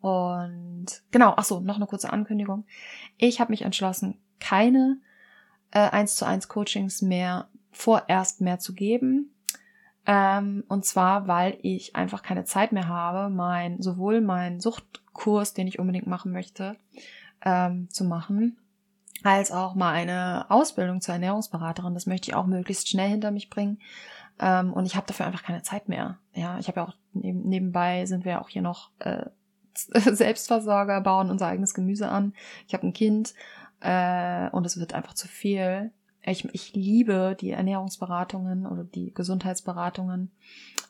A: Und genau, ach so, noch eine kurze Ankündigung. Ich habe mich entschlossen, keine äh, 1 zu 1 Coachings mehr vorerst mehr zu geben. Ähm, und zwar, weil ich einfach keine Zeit mehr habe, mein, sowohl meinen Suchtkurs, den ich unbedingt machen möchte, ähm, zu machen, als auch meine Ausbildung zur Ernährungsberaterin. Das möchte ich auch möglichst schnell hinter mich bringen. Ähm, und ich habe dafür einfach keine Zeit mehr. Ja, ich habe ja auch neben, nebenbei sind wir auch hier noch äh, Selbstversorger, bauen unser eigenes Gemüse an. Ich habe ein Kind äh, und es wird einfach zu viel. Ich, ich liebe die Ernährungsberatungen oder die Gesundheitsberatungen,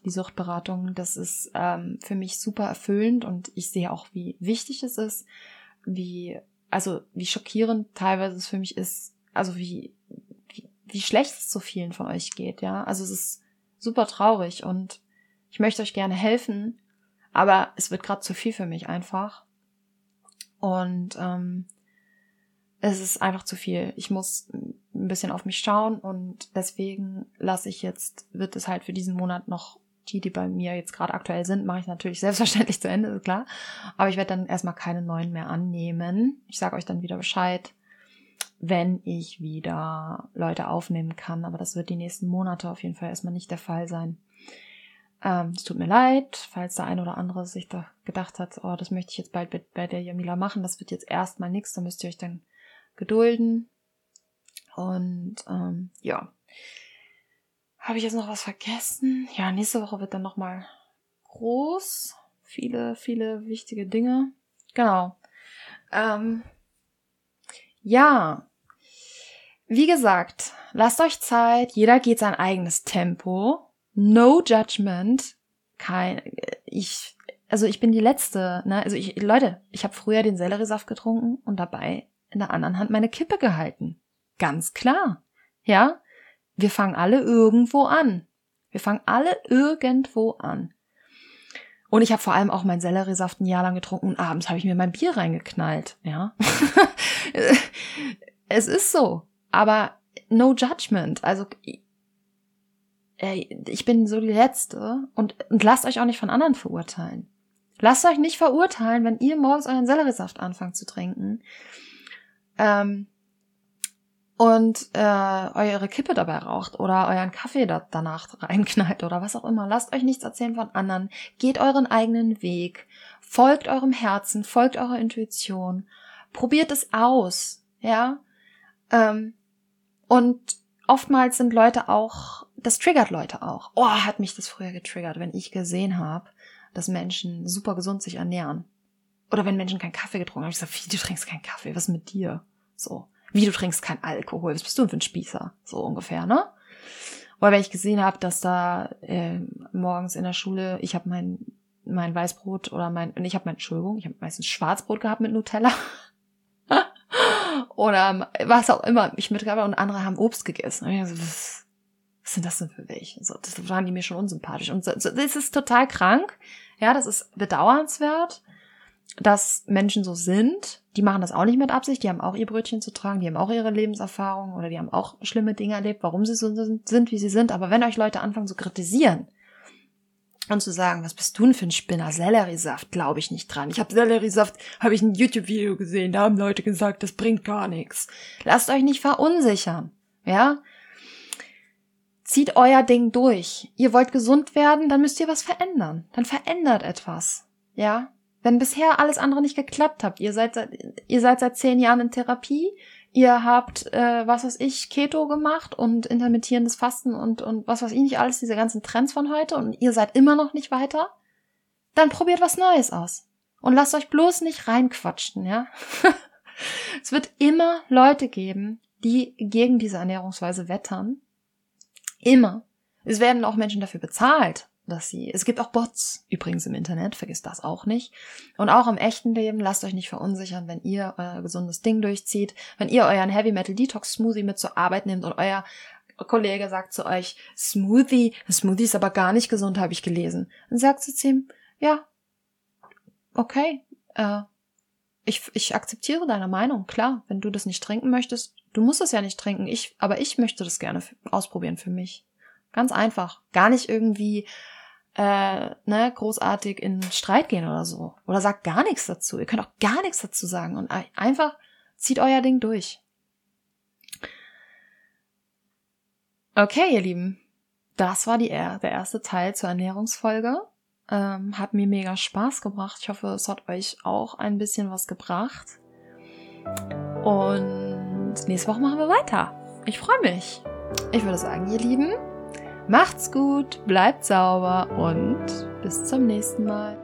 A: die Suchtberatungen. Das ist ähm, für mich super erfüllend und ich sehe auch, wie wichtig es ist, wie, also wie schockierend teilweise es für mich ist, also wie wie schlecht es so vielen von euch geht, ja. Also es ist super traurig und ich möchte euch gerne helfen, aber es wird gerade zu viel für mich einfach. Und ähm, es ist einfach zu viel. Ich muss ein bisschen auf mich schauen und deswegen lasse ich jetzt, wird es halt für diesen Monat noch die, die bei mir jetzt gerade aktuell sind, mache ich natürlich selbstverständlich zu Ende, ist klar. Aber ich werde dann erstmal keine neuen mehr annehmen. Ich sage euch dann wieder Bescheid wenn ich wieder Leute aufnehmen kann. Aber das wird die nächsten Monate auf jeden Fall erstmal nicht der Fall sein. Ähm, es tut mir leid, falls der ein oder andere sich da gedacht hat, oh, das möchte ich jetzt bald bei der Jamila machen, das wird jetzt erstmal nichts, da müsst ihr euch dann gedulden. Und ähm, ja. Habe ich jetzt noch was vergessen? Ja, nächste Woche wird dann nochmal groß. Viele, viele wichtige Dinge. Genau. Ähm, ja. Wie gesagt, lasst euch Zeit. Jeder geht sein eigenes Tempo. No judgment. Kein, ich, also ich bin die Letzte, ne? Also ich, Leute, ich habe früher den Selleriesaft getrunken und dabei in der anderen Hand meine Kippe gehalten. Ganz klar. Ja? Wir fangen alle irgendwo an. Wir fangen alle irgendwo an. Und ich habe vor allem auch meinen Selleriesaft ein Jahr lang getrunken und abends habe ich mir mein Bier reingeknallt. Ja. es ist so. Aber no judgment. Also ich bin so die Letzte und, und lasst euch auch nicht von anderen verurteilen. Lasst euch nicht verurteilen, wenn ihr morgens euren Selleriesaft anfangt zu trinken. Ähm, und äh, eure Kippe dabei raucht oder euren Kaffee da danach reinknallt oder was auch immer. Lasst euch nichts erzählen von anderen. Geht euren eigenen Weg. Folgt eurem Herzen, folgt eurer Intuition. Probiert es aus, ja. Ähm, und oftmals sind Leute auch, das triggert Leute auch. Oh, hat mich das früher getriggert, wenn ich gesehen habe, dass Menschen super gesund sich ernähren. Oder wenn Menschen keinen Kaffee getrunken haben. Ich gesagt, wie, du trinkst keinen Kaffee, was mit dir? So. Wie, du trinkst keinen Alkohol, was bist du denn für ein Spießer? So ungefähr, ne? Oder wenn ich gesehen habe, dass da äh, morgens in der Schule, ich habe mein, mein Weißbrot oder mein, ich habe mein, Entschuldigung, ich habe meistens Schwarzbrot gehabt mit Nutella. oder was auch immer ich habe und andere haben Obst gegessen. Und ich so, was, was sind das denn für welche? So, das waren die mir schon unsympathisch. Und so, so, das ist total krank. Ja, das ist bedauernswert dass Menschen so sind. Die machen das auch nicht mit Absicht. Die haben auch ihr Brötchen zu tragen. Die haben auch ihre Lebenserfahrung oder die haben auch schlimme Dinge erlebt, warum sie so sind, wie sie sind. Aber wenn euch Leute anfangen zu kritisieren und zu sagen, was bist du denn für ein Spinner? Selleriesaft, glaube ich nicht dran. Ich habe Selleriesaft, habe ich ein YouTube-Video gesehen. Da haben Leute gesagt, das bringt gar nichts. Lasst euch nicht verunsichern. Ja? Zieht euer Ding durch. Ihr wollt gesund werden, dann müsst ihr was verändern. Dann verändert etwas. Ja? Wenn bisher alles andere nicht geklappt hat, ihr seid seit, ihr seid seit zehn Jahren in Therapie, ihr habt, äh, was weiß ich, Keto gemacht und intermittierendes Fasten und, und was weiß ich nicht alles, diese ganzen Trends von heute und ihr seid immer noch nicht weiter, dann probiert was Neues aus. Und lasst euch bloß nicht reinquatschen, ja? es wird immer Leute geben, die gegen diese Ernährungsweise wettern. Immer. Es werden auch Menschen dafür bezahlt, dass sie, es gibt auch Bots übrigens im Internet, vergisst das auch nicht. Und auch im echten Leben, lasst euch nicht verunsichern, wenn ihr euer gesundes Ding durchzieht, wenn ihr euren Heavy Metal Detox Smoothie mit zur Arbeit nehmt und euer Kollege sagt zu euch, Smoothie, Smoothie ist aber gar nicht gesund, habe ich gelesen. Dann sagt sie zu ihm, ja, okay, äh, ich, ich akzeptiere deine Meinung, klar, wenn du das nicht trinken möchtest, du musst es ja nicht trinken, ich, aber ich möchte das gerne ausprobieren für mich. Ganz einfach. Gar nicht irgendwie äh, ne, großartig in Streit gehen oder so. Oder sagt gar nichts dazu. Ihr könnt auch gar nichts dazu sagen und einfach zieht euer Ding durch. Okay, ihr Lieben. Das war die, der erste Teil zur Ernährungsfolge. Ähm, hat mir mega Spaß gebracht. Ich hoffe, es hat euch auch ein bisschen was gebracht. Und nächste Woche machen wir weiter. Ich freue mich. Ich würde sagen, ihr Lieben, Macht's gut, bleibt sauber und bis zum nächsten Mal.